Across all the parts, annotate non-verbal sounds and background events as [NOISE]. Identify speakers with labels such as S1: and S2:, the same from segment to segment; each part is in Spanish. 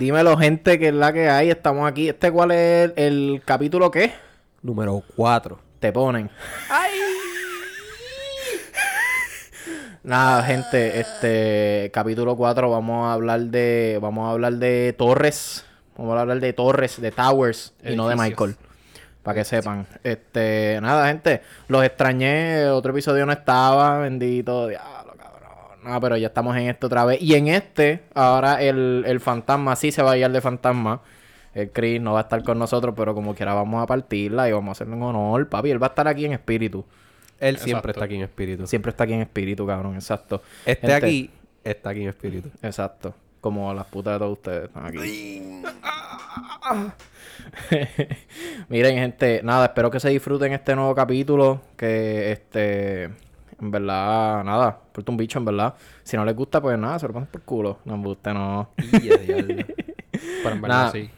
S1: Dímelo, gente, que es la que hay. Estamos aquí. ¿Este cuál es el, el capítulo qué?
S2: Número 4.
S1: Te ponen. Nada, gente, este capítulo 4 vamos a hablar de vamos a hablar de torres, vamos a hablar de torres, de towers y no de. Michael. Para que sepan. Este, nada, gente, los extrañé, otro episodio no estaba, bendito. No, pero ya estamos en esto otra vez. Y en este, ahora el, el fantasma sí se va a ir de fantasma. El Chris no va a estar con nosotros, pero como quiera vamos a partirla y vamos a hacerle un honor, papi. Él va a estar aquí en espíritu.
S2: Él siempre está aquí en espíritu.
S1: Siempre está aquí en espíritu, cabrón, exacto.
S2: Este
S1: Gente,
S2: aquí está aquí en espíritu.
S1: Exacto. Como las putas de todos ustedes están aquí. [LAUGHS] Miren, gente, nada, espero que se disfruten este nuevo capítulo. Que este, en verdad, nada, porta un bicho, en verdad. Si no les gusta, pues nada, se lo pasan por culo. No me gusta, no.
S3: Pero en verdad
S1: Nada.
S3: sí.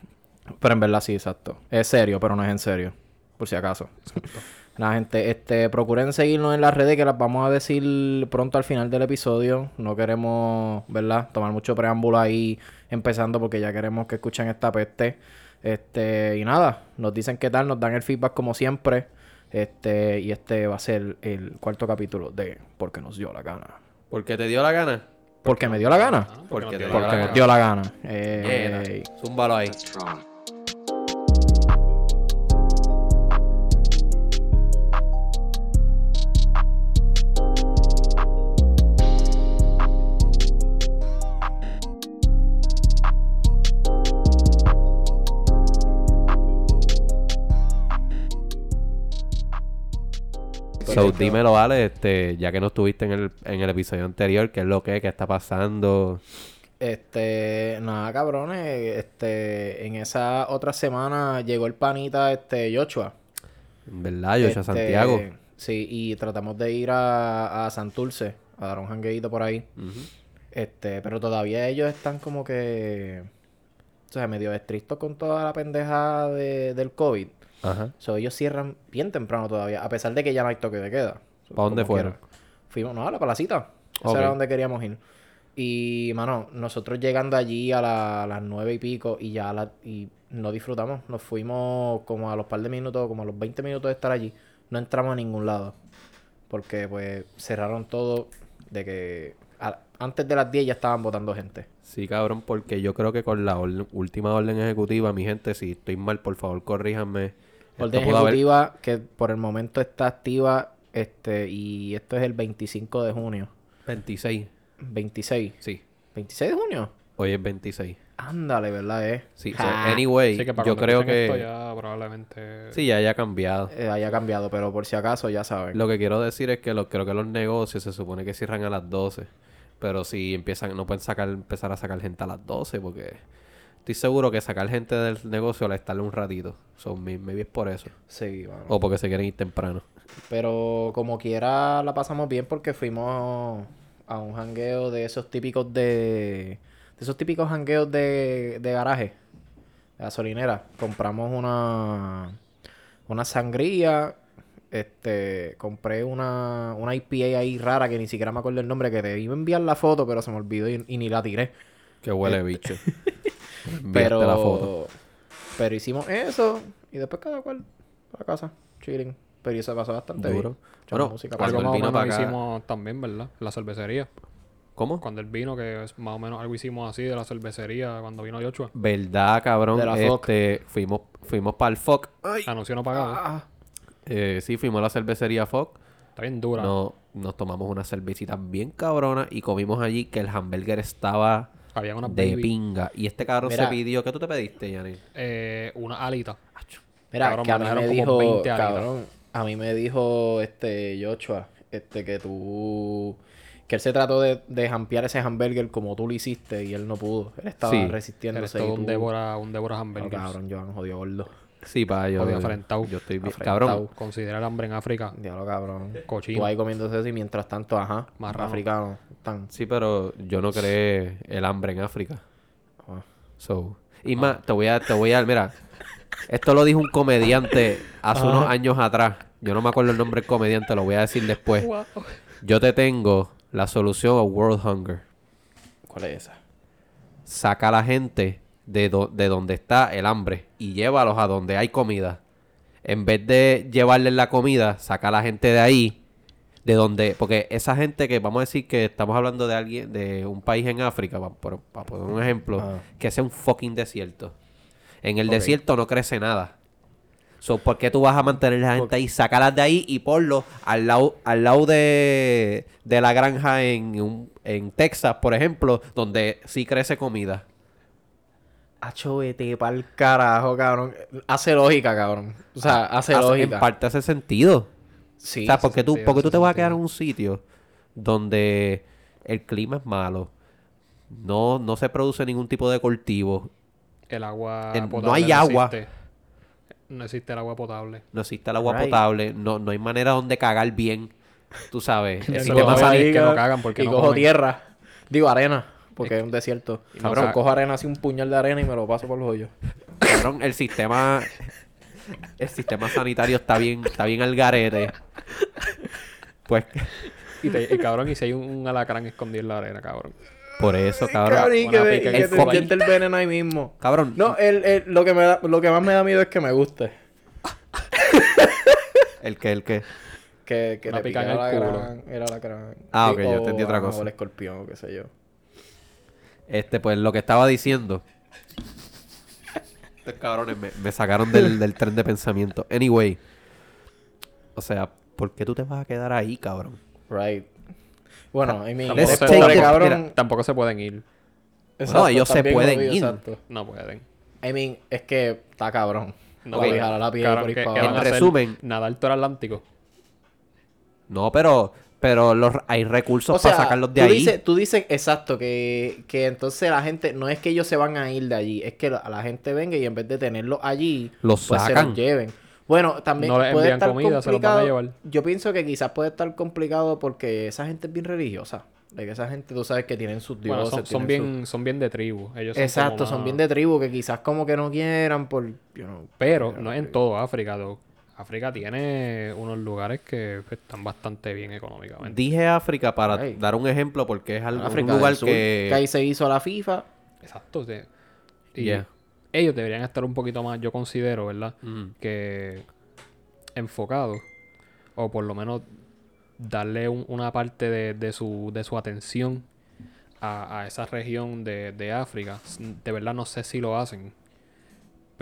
S1: Pero en verdad sí, exacto. Es serio, pero no es en serio. Por si acaso. [LAUGHS] Nada, gente, este, procuren seguirnos en las redes que las vamos a decir pronto al final del episodio. No queremos, ¿verdad? Tomar mucho preámbulo ahí empezando porque ya queremos que escuchen esta peste. Este, y nada, nos dicen qué tal, nos dan el feedback como siempre. Este, y este va a ser el cuarto capítulo de Porque nos dio la gana.
S2: ¿Por qué te dio la gana?
S1: Porque me dio la gana.
S3: Ah,
S2: Porque
S3: nos
S2: te
S3: dio la
S1: Porque
S2: la
S1: me
S3: gana.
S1: dio la gana. Ey.
S2: Zúmbalo ahí. So, dímelo, vale, este, ya que no estuviste en el, en el episodio anterior, ¿qué es lo que, qué está pasando?
S1: Este, nada, cabrones, este, en esa otra semana llegó el panita, este, Joshua.
S2: ¿Verdad, Yocha
S1: Este,
S2: Santiago?
S1: Sí, y tratamos de ir a, a Santurce, a dar un jangueito por ahí. Este, pero todavía ellos están como que, o sea, medio estrictos con toda la pendeja de, del COVID.
S2: Ajá.
S1: So, ellos cierran bien temprano todavía, a pesar de que ya no hay toque de queda. So,
S2: ¿Pa' dónde fueron?
S1: quiera. Fuimos, no, a la palacita. Esa
S2: Ok.
S1: era donde queríamos ir. Y, mano, nosotros llegando allí a, la- a las nueve y pico y ya la, y no disfrutamos. Nos fuimos como a los par de minutos, como a los 20 minutos de estar allí. No entramos a ningún lado. Porque, pues, cerraron todo de que a- antes de las 10 ya estaban votando gente.
S2: Sí, cabrón, porque yo creo que con la orden- última orden ejecutiva, mi gente, si estoy mal, por favor, corríjanme.
S1: Orden
S2: haber-
S1: ejecutiva que por el momento está activa este y esto es el 25 de junio.
S2: 26.
S1: 26.
S2: Sí,
S1: 26 de junio.
S2: hoy es 26.
S1: Ándale, ¿verdad? Eh?
S2: Sí, so,
S1: Ja.
S2: anyway,
S3: Así que
S2: yo creo que...
S3: esto ya probablemente...
S2: Sí, ya haya cambiado.
S1: Eh, haya cambiado, pero por si acaso ya saben.
S2: Lo que quiero decir es que lo, creo que los negocios se supone que cierran a las 12. Pero si empiezan, no pueden sacar, empezar a sacar gente a las 12 porque estoy seguro que sacar gente del negocio le estarle un ratito. So, may- maybe es por eso.
S1: Sí.
S2: O porque se quieren ir temprano.
S1: Pero como quiera la pasamos bien porque fuimos a un jangueo de esos típicos de... De esos típicos jangueos de, de garaje. De gasolinera. Compramos una... Una sangría. Este... Compré una... Una IPA ahí rara que ni siquiera me acuerdo el nombre. Que te iba a enviar la foto pero se me olvidó y, y ni la tiré.
S2: Que huele bicho. [LAUGHS] Enviaste
S1: Pero...
S2: la foto.
S1: Pero hicimos eso. Y después cada cual para casa. Chilling. Pero eso pasó bastante
S2: Duro. Bueno,
S1: música
S3: Algo más o
S2: vino
S3: menos
S2: para
S3: hicimos también, ¿verdad? La cervecería.
S2: ¿Cómo?
S3: Cuando él vino, que es más o menos algo hicimos así de la cervecería cuando vino Yoshua.
S2: ¿Verdad, cabrón?
S1: De la
S2: este, fuimos, fuimos para el FOC.
S3: Anuncio no pagado.
S1: Ah,
S2: Eh, sí, fuimos a la cervecería FOC.
S3: Está bien dura.
S2: No, nos tomamos una cervecita bien cabrona y comimos allí que el hamburger estaba
S3: Había una
S2: de
S3: baby,
S2: pinga. Y este cabrón
S1: Mira.
S2: se pidió. ¿Qué tú te pediste, Yanni?
S3: eh, una alita.
S1: Mira,
S3: Cabrón,
S1: que a mí me dijo,
S3: 20 alitas.
S1: cabrón, a mí me dijo este Joshua, este que tú que él se trató de, de jampear ese hamburger como tú lo hiciste y él no pudo. Él estaba
S2: Sí.
S1: Resistiéndose.
S3: todo
S1: y
S3: un
S1: tú-
S3: Débora, un Débora
S1: No,
S3: hamburgers.
S1: cabrón, Joan jodió gordo.
S2: Sí, pa, yo, yo,
S3: afrentado.
S2: yo estoy bien.
S1: Afrentado.
S2: Cabrón,
S3: Considera el hambre en África
S1: Diablo, cabrón.
S3: cochino.
S1: Tú ahí comiéndose eso y mientras tanto, ajá,
S3: Más
S1: africanos están.
S2: sí, pero yo no creé el hambre en África.
S1: Ah.
S2: So, y más, te voy a, te voy a, mira, esto lo dijo un comediante hace unos años atrás. Yo no me acuerdo el nombre del comediante, lo voy a decir después. Yo te tengo la solución a World Hunger.
S1: ¿Cuál es esa?
S2: Saca a la gente de, do- de donde está el hambre y llévalos a donde hay comida. En vez de llevarles la comida, saca a la gente de ahí, de donde, porque esa gente que vamos a decir que estamos hablando de alguien, de un país en África, para, poner un ejemplo,
S1: Ah.
S2: que sea un fucking desierto. En el desierto no crece nada. So, ¿Por qué tú vas a mantener a la gente ahí? Sácalas de ahí y ponlo al lado, al lado de, de la granja en, un- en Texas, por ejemplo, donde sí crece comida.
S1: Hacho, vete pa'l carajo, cabrón. Hace lógica, cabrón. O sea, hace,
S2: Hace-
S1: lógica.
S2: En parte hace sentido.
S1: Sí.
S2: o sea, porque tú,
S3: sentido,
S2: porque tú te vas a quedar en un sitio donde el clima es malo, no, no se produce ningún tipo de cultivo,
S3: El agua
S2: no hay agua.
S3: existe. No existe el agua potable.
S2: no existe el agua
S1: Right.
S2: potable, no, no hay manera donde cagar bien, tú sabes. El sistema sanitario-
S3: sanit- que no cagan porque
S1: y
S3: no
S1: cojo
S3: comen.
S1: tierra. Digo, arena. Porque es un desierto. Cabrón,
S3: ca-
S1: cojo arena así un puñal de arena y me lo paso por los hoyos.
S2: Cabrón, el sistema el sistema sanitario está bien está bien al garete. Pues
S3: Y, te- y cabrón, y si hay un, un alacrán escondido en la arena, cabrón.
S2: por eso, cabrón.
S1: Cabrón, y que, te
S3: el
S1: el veneno ahí mismo.
S2: Cabrón,
S1: No, el, el- lo, que me da- lo que más me da miedo es que me guste.
S2: el que el que
S1: Que, que le
S3: pica en
S1: picara
S3: el culo.
S1: gran- era la gran.
S2: Ah,
S1: Sí,
S2: ok, yo entendí otra cosa.
S1: O el escorpión, o qué sé yo.
S2: Este, pues lo que estaba diciendo. Estos cabrones me, me sacaron del, del tren de pensamiento. Anyway. O sea, ¿por qué tú te vas a quedar ahí, cabrón?
S1: Right. Bueno, I mean,
S3: Tampoco
S1: eres
S3: se-
S1: pobre,
S2: tampoco-
S1: cabrón.
S2: mira,
S3: Tampoco se pueden ir.
S1: Exacto,
S2: ellos se pueden ir.
S1: exacto.
S3: No pueden.
S1: I mean, es que está cabrón.
S3: No
S1: Voy a
S3: pueden.
S1: jalar la piel
S3: Cabrón,
S1: por ahí
S3: ¿qué-
S1: para
S2: En resumen-
S3: Nadar todo el Atlántico.
S2: No, pero, pero los, hay recursos
S1: O sea,
S2: para sacarlos de
S1: tú
S2: ahí.
S1: Dices, tú dices exacto que, que entonces la gente, no es que ellos se van a ir de allí, es que la, la gente venga y en vez de tenerlos allí,
S2: Los
S1: pues se
S2: sacan.
S1: los lleven. Bueno, también
S3: No les
S1: puede
S3: envían
S1: estar
S3: comida, se los van a
S1: complicado.
S3: llevar.
S1: Yo pienso que quizás puede estar complicado porque esa gente es bien religiosa. De que esa gente, tú sabes que tienen sus
S3: Bueno,
S1: dioses.
S3: son, son
S1: tienen sus-
S3: bien, son bien de tribu. Ellos son
S1: Exacto, son bien de tribu que quizás como que no quieran por... you know,
S3: Pero no es en todo África. though. África tiene unos lugares que pues, están bastante bien económicamente.
S2: Dije África para dar un ejemplo porque es algo,
S1: África
S2: un lugar
S1: Sur,
S2: que...
S1: que ahí se hizo la FIFA.
S3: Exacto. sí. Y
S2: Yeah.
S3: ellos deberían estar un poquito más, yo considero, ¿verdad?
S2: Mm.
S3: Que enfocados. O por lo menos darle un- una parte de, de su, de su atención a, a esa región de, de África. De verdad no sé si lo hacen.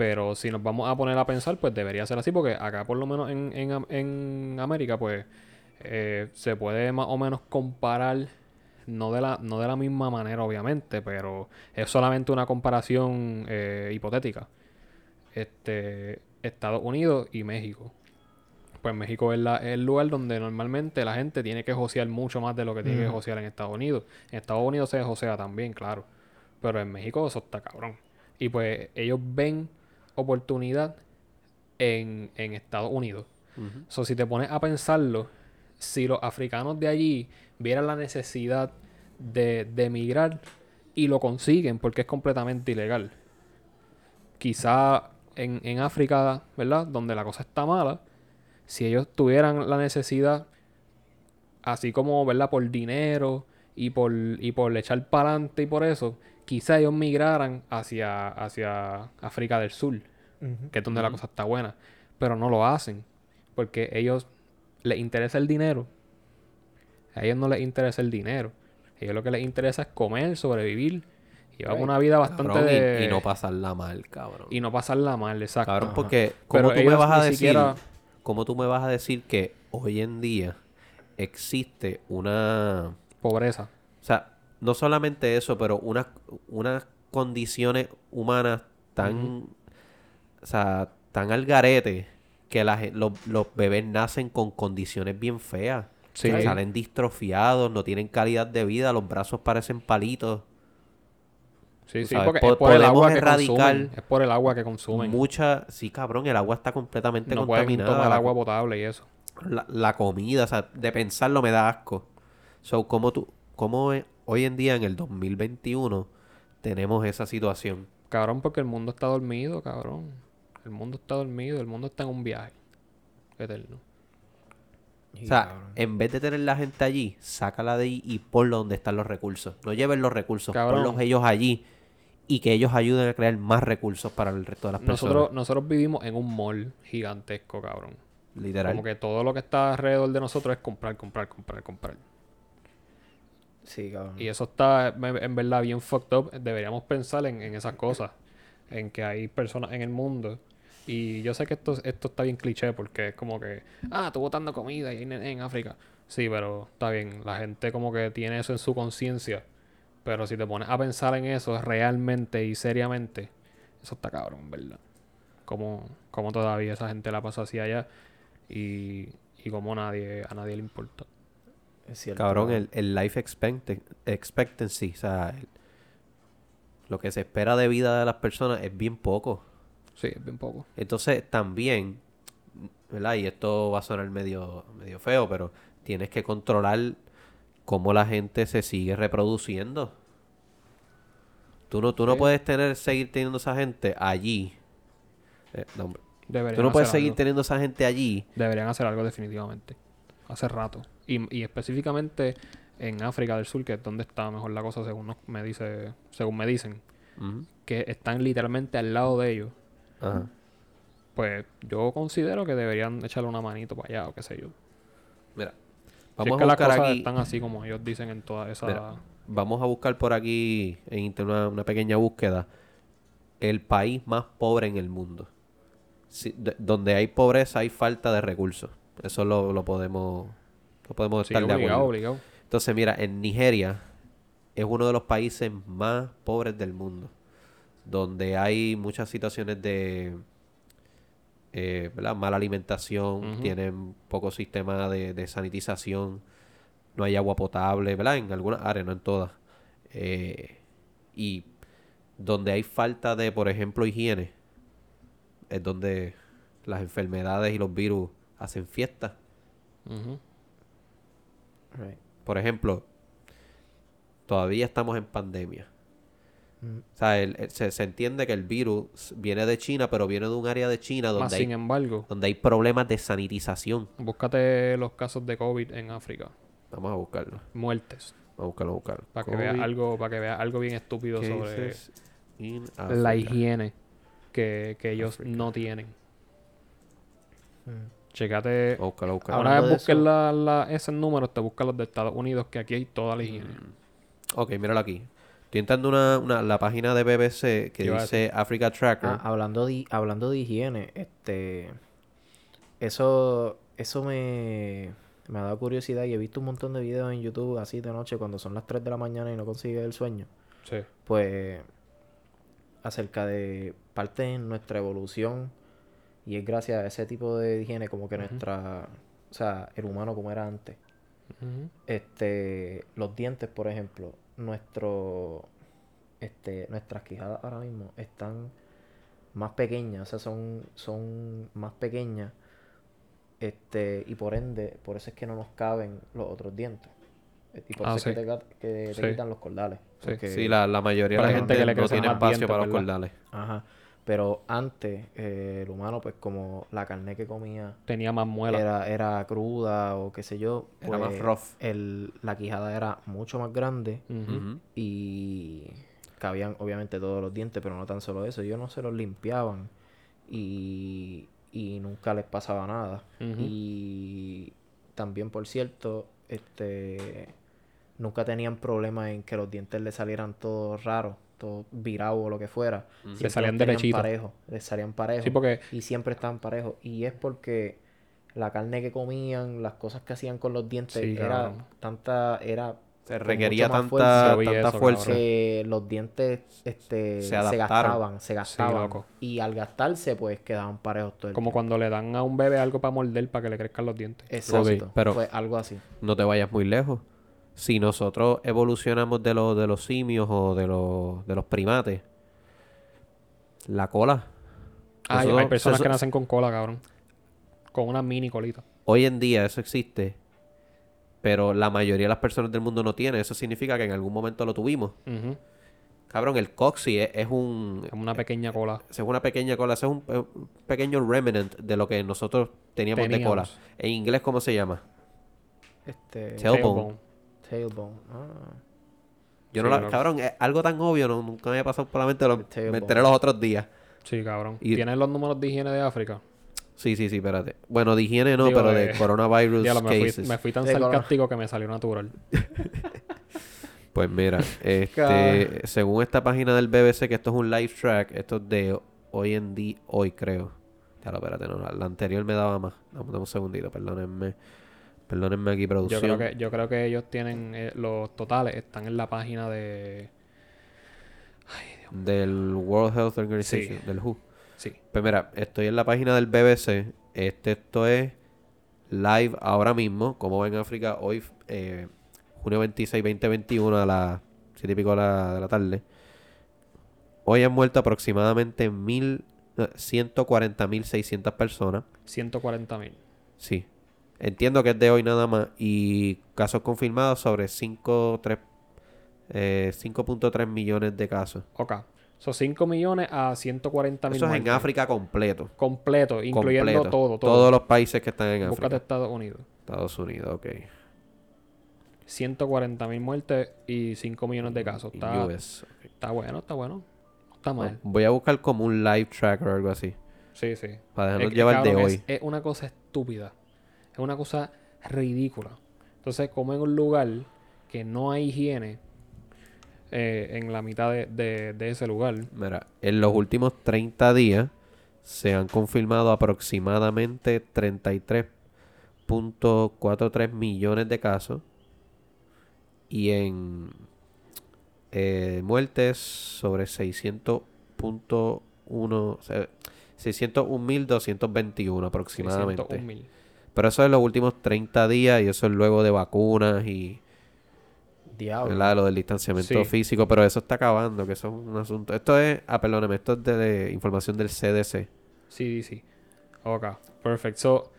S3: Pero si nos vamos a poner a pensar, pues debería ser así, porque acá por lo menos en, en, en América, pues eh, se puede más o menos comparar, no de, la, no de la misma manera obviamente, pero es solamente una comparación eh, hipotética. Este, Estados Unidos y México. Pues México es, la- es el lugar donde normalmente la gente tiene que josear mucho más de lo que tiene que josear en Estados Unidos. En Estados Unidos se josea también, claro. Pero en México eso está cabrón. Y pues ellos ven oportunidad en, en Estados Unidos.
S2: Ujú.
S3: So, si te pones a pensarlo, si los africanos de allí vieran la necesidad de, de emigrar y lo consiguen porque es completamente ilegal, quizá en, en África, ¿verdad? Donde la cosa está mala, si ellos tuvieran la necesidad, así como, ¿verdad? Por dinero y por, y por echar para adelante y por eso, quizá ellos migraran hacia, hacia África del Sur que es donde la cosa está buena. Pero no lo hacen. Porque ellos les interesa el dinero. A ellos no les interesa el dinero. A ellos lo que les interesa es comer, sobrevivir. Llevar
S1: Right.
S3: una vida bastante
S2: Cabrón, y-
S3: de...
S2: y, no pasarla mal, cabrón.
S3: y no pasarla mal, exacto.
S2: Cabrón, porque
S3: Pero
S2: ¿cómo tú me vas a decir?
S3: siquiera-
S2: ¿Cómo tú me vas a decir que hoy en día existe una
S3: Pobreza.
S2: O sea, no solamente eso, pero unas unas condiciones humanas tan, o sea, tan al garete que la los, los bebés nacen con condiciones bien feas.
S3: Sí.
S2: Salen distrofiados, no tienen calidad de vida, los brazos parecen palitos.
S3: Sí, sí, porque
S2: po-
S3: es por el agua que consumen. Es por el agua que consumen.
S2: Mucha, sí, cabrón, el agua está completamente
S3: no
S2: contaminada.
S3: tomar agua potable y eso.
S2: la, la comida, o sea, de pensarlo me da asco. So, ¿cómo tú, cómo e- hoy en día en el 2021 tenemos esa situación?
S3: Cabrón, porque el mundo está dormido, cabrón. El mundo está dormido, el mundo está en un viaje eterno.
S2: O sea, en vez de tener la gente allí, sácala de ahí y ponlo donde están los recursos. No lleven los recursos,
S3: Cabrón.
S2: ponlos ellos allí y que ellos ayuden a crear más recursos para el resto de las personas.
S3: Nosotros, nosotros vivimos en un mall gigantesco, cabrón.
S2: Literal.
S3: Como que todo lo que está alrededor de nosotros es comprar, comprar, comprar, comprar.
S1: Sí, cabrón.
S3: Y eso está en en verdad bien fucked up. Deberíamos pensar en, en esas cosas. En que hay personas en el mundo. Y yo sé que esto, esto está bien cliché porque es como que, ah, tú botando comida y nené en África. Sí, pero está bien. La gente como que tiene eso en su conciencia. Pero si te pones a pensar en eso realmente y seriamente, eso está cabrón, en ¿verdad? Como, como todavía esa gente la pasa así allá y, y como nadie, a nadie le importa.
S1: Es cierto.
S2: Cabrón, el, el life expectancy, expectancy, o sea, el- lo que se espera de vida de las personas es bien poco.
S3: Sí, es bien poco.
S2: Entonces, también, ¿verdad? Y esto va a sonar medio, medio feo, pero tienes que controlar cómo la gente se sigue reproduciendo. Tú no, tú no puedes tener, seguir teniendo esa gente allí. Eh, no, Tú no puedes seguir
S3: algo.
S2: teniendo esa gente allí.
S3: Deberían hacer algo definitivamente. Hace rato. Y, y específicamente en África del Sur, que es donde está mejor la cosa, según nos- me dice, según me dicen, que están literalmente al lado de ellos.
S2: Ajá.
S3: Pues yo considero que deberían echarle una manito para allá o qué sé yo.
S2: Mira,
S3: Si
S2: vamos
S3: es que
S2: a
S3: las
S2: buscar
S3: cosas
S2: aquí.
S3: están así como ellos dicen en toda esa...
S2: Mira. Vamos a buscar por aquí en internet una, una pequeña búsqueda. El país más pobre en el mundo. De- donde hay pobreza hay falta de recursos. Eso lo, lo podemos lo podemos estar de
S3: obligado,
S2: acuerdo.
S3: obligado.
S2: Entonces, mira, en Nigeria es uno de los países más pobres del mundo. Donde hay muchas situaciones de eh, mala alimentación, tienen poco sistema de, de sanitización, no hay agua potable, ¿verdad? En algunas áreas, no en todas. Eh, y donde hay falta de, por ejemplo, higiene, es donde las enfermedades y los virus hacen fiesta.
S3: Ujú.
S1: Right.
S2: Por ejemplo, todavía estamos en pandemia.
S1: Mm.
S2: O sea, el- el- se, se entiende que el virus viene de China, pero viene de un área de China donde hay,
S3: embargo,
S2: donde hay problemas de sanitización.
S3: búscate los casos de COVID en África.
S2: Vamos a buscarlo.
S3: Muertes.
S2: Vamos a buscarlo, a buscarlo.
S3: Para que veas algo, para que veas algo bien estúpido sobre la higiene que, que ellos no tienen.
S1: Mm.
S3: Checate.
S2: Vamos a buscarlo, a buscarlo.
S3: Una
S1: Hablando
S3: vez
S1: de
S3: busques
S1: eso-
S3: la, la- esos números, te buscan los de Estados Unidos, que aquí hay toda la higiene.
S2: Ok, míralo aquí. Estoy entrando una, una, la página de BBC que
S3: Iba a
S2: dice Africa Tracker.
S1: Ah, hablando de hablando de higiene, este eso eso me me ha dado curiosidad y he visto un montón de videos en YouTube así de noche cuando son las 3 de la mañana y no consigues el sueño.
S3: Sí.
S1: Pues acerca de parte de nuestra evolución y es gracias a ese tipo de higiene como que nuestra, o sea, el humano como era antes. Este, los dientes, por ejemplo, nuestro, este, nuestras quijadas ahora mismo están más pequeñas, o sea, son, son más pequeñas, este, y por ende, por eso es que no nos caben los otros dientes. Eh, Y por
S3: Ah,
S1: eso es
S3: sí.
S1: que te, que te
S3: Sí.
S1: quitan los cordales.
S3: Sí.
S2: la, la mayoría de la
S3: gente que le
S2: no tiene espacio
S3: dientes,
S2: para los cordales.
S1: Ajá. Pero antes, eh, el humano, pues como la carne que comía
S3: Tenía más muelas.
S1: era, era cruda o qué sé yo,
S2: Era más
S1: pues,
S2: rough.
S1: el, la quijada era mucho más grande y cabían obviamente todos los dientes, pero no tan solo eso, ellos no se los limpiaban y, y nunca les pasaba nada. Y también, por cierto, este nunca tenían problemas en que los dientes les salieran todos raros, todos virados o lo que fuera. Siempre los
S3: salían derechitos.
S1: parejos, les salían parejos
S3: Sí, porque
S1: y siempre estaban parejos. Y es porque la carne que comían, las cosas que hacían con los dientes,
S3: Sí,
S1: era tanta, era
S2: Se requería tanta,
S1: fuerza
S2: tanta
S3: eso,
S2: fuerza.
S1: que los dientes este,
S2: Se
S1: gastaban, se gastaban. y al gastarse, pues quedaban parejos todo el
S3: como
S1: tiempo.
S3: cuando le dan a un bebé algo para morder para que le crezcan los dientes.
S1: Exacto.
S2: Pero-
S1: Fue algo así.
S2: No te vayas muy lejos. Si nosotros evolucionamos de, los de los simios o de los, de los primates, la cola.
S3: Ay,
S2: Nosotros-
S3: hay personas
S2: eso-
S3: que nacen con cola, cabrón. Con una mini colita.
S2: Hoy en día eso existe, pero la mayoría de las personas del mundo no tiene. Eso significa que en algún momento lo tuvimos. Cabrón, el coxi es, es un...
S3: Es una pequeña cola.
S2: Es una pequeña cola, ese es un, un pequeño remnant de lo que nosotros teníamos, de cola. En inglés, ¿cómo se llama?
S1: Este,
S2: Tailbone.
S1: tailbone. Ah.
S2: Yo no la... Cabrón, es algo tan obvio, no, nunca me había pasado por la mente. Lo, me enteré los otros días.
S3: Sí, cabrón.
S2: Y-
S3: ¿Tienes los números de higiene de África?
S2: Sí, sí, sí, espérate. Bueno, de higiene no,
S3: Digo,
S2: pero
S3: de-
S2: de coronavirus [LAUGHS]
S3: Diablo, me fui,
S2: cases.
S3: me fui tan
S1: De corona.
S3: sarcástico que me salió natural. [LAUGHS]
S2: Pues mira, este, según esta página del BBC, que esto es un live track, esto es de hoy en día, hoy creo. Ya lo, espérate, no, la, la anterior me daba más. Dame, dame un segundito, perdónenme. Perdónenme aquí,
S3: Yo
S2: producción.
S3: creo que, yo creo que ellos tienen eh, los totales, están en la página de.
S2: Del World Health Organization,
S3: Sí.
S2: del WHO.
S3: Sí.
S2: Pues mira, estoy en la página del BBC. Este, esto es live ahora mismo, como va en África, hoy, eh, junio 26, 2021, a las 7 y pico de la, de la tarde. Hoy han muerto aproximadamente mil, eh, 140.600 personas.
S3: 140 mil.
S2: Sí. Entiendo que es de hoy nada más. Y casos confirmados sobre 5.3 eh, 5.3 millones de casos.
S3: Ok. Son 5 millones a 140 mil.
S2: Eso es en África completo.
S3: Completo, incluyendo
S2: completo.
S3: todo, todo.
S2: Todos los países que están en
S3: Búscate
S2: África.
S3: Estados Unidos.
S2: Estados Unidos, ok.
S3: 140 mil muertes y 5 millones de casos. Está,
S2: US,
S3: está bueno, está bueno. No está mal.
S2: Voy a buscar como un live track o algo así.
S3: Sí, sí.
S2: Para dejarnos
S3: Es
S2: llevar de hoy.
S3: Es, es una cosa estúpida. Una cosa ridícula. Entonces, como en un lugar que no hay higiene eh, en la mitad de, de- de ese lugar,
S2: Mira, en los últimos 30 días se han confirmado aproximadamente 33.43 millones de casos. Y en eh, muertes sobre 600.1 o sea, 601.221 aproximadamente.
S3: 601 mil.
S2: Pero eso es los últimos 30 días y eso es luego de vacunas y
S1: Diablo.
S2: ¿verdad? lo del distanciamiento
S3: Sí.
S2: físico, pero eso está acabando, que eso es un asunto. Esto es, ah, perdóneme, esto es de, de información del CDC.
S3: Sí, sí. Ok, perfecto. So,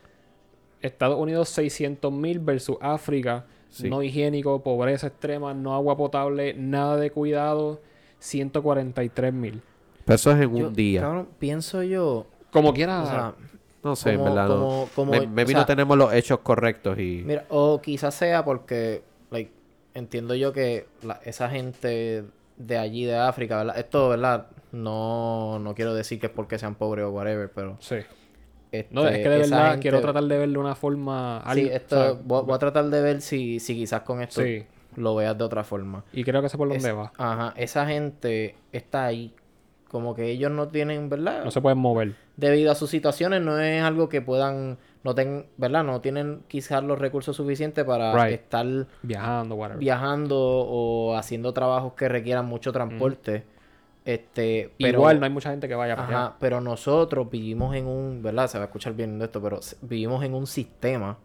S3: Estados Unidos 600 mil versus África,
S2: Sí.
S3: no higiénico, pobreza extrema, no agua potable, nada de cuidado, 143 mil.
S2: Pero eso es en
S1: Yo,
S2: un día.
S1: Cabrón, pienso yo.
S3: Como quiera,
S1: O sea,
S2: no sé, en
S1: como-
S2: verdad, no.
S1: como- como-
S2: Me-
S1: sea,
S2: tenemos los hechos correctos y...
S1: Mira, o quizás sea porque, like, entiendo yo que la- esa gente de allí de África, ¿verdad? Esto, ¿verdad? No, no quiero decir que es porque sean pobres o whatever, pero...
S3: sí.
S1: este,
S3: No, es que de verdad
S1: gente-
S3: quiero tratar de verlo de una forma...
S1: Sí, esto,
S3: o sea,
S1: voy, voy a tratar de ver si, si quizás con esto
S3: Sí.
S1: lo veas de otra forma.
S3: Y creo que sé por dónde
S1: Es-
S3: va.
S1: Ajá, esa gente está ahí. Como que ellos no tienen, ¿verdad?
S3: No se pueden mover.
S1: Debido a sus situaciones, no es algo que puedan, no ten, ¿verdad? No tienen quizás los recursos suficientes para
S3: Right.
S1: estar
S3: Viajando, whatever.
S1: viajando o haciendo trabajos que requieran mucho transporte. Este, pero,
S3: Igual no hay mucha gente que vaya para allá.
S1: pero nosotros vivimos en un, ¿verdad? Se va a escuchar bien de esto, pero vivimos en un sistema.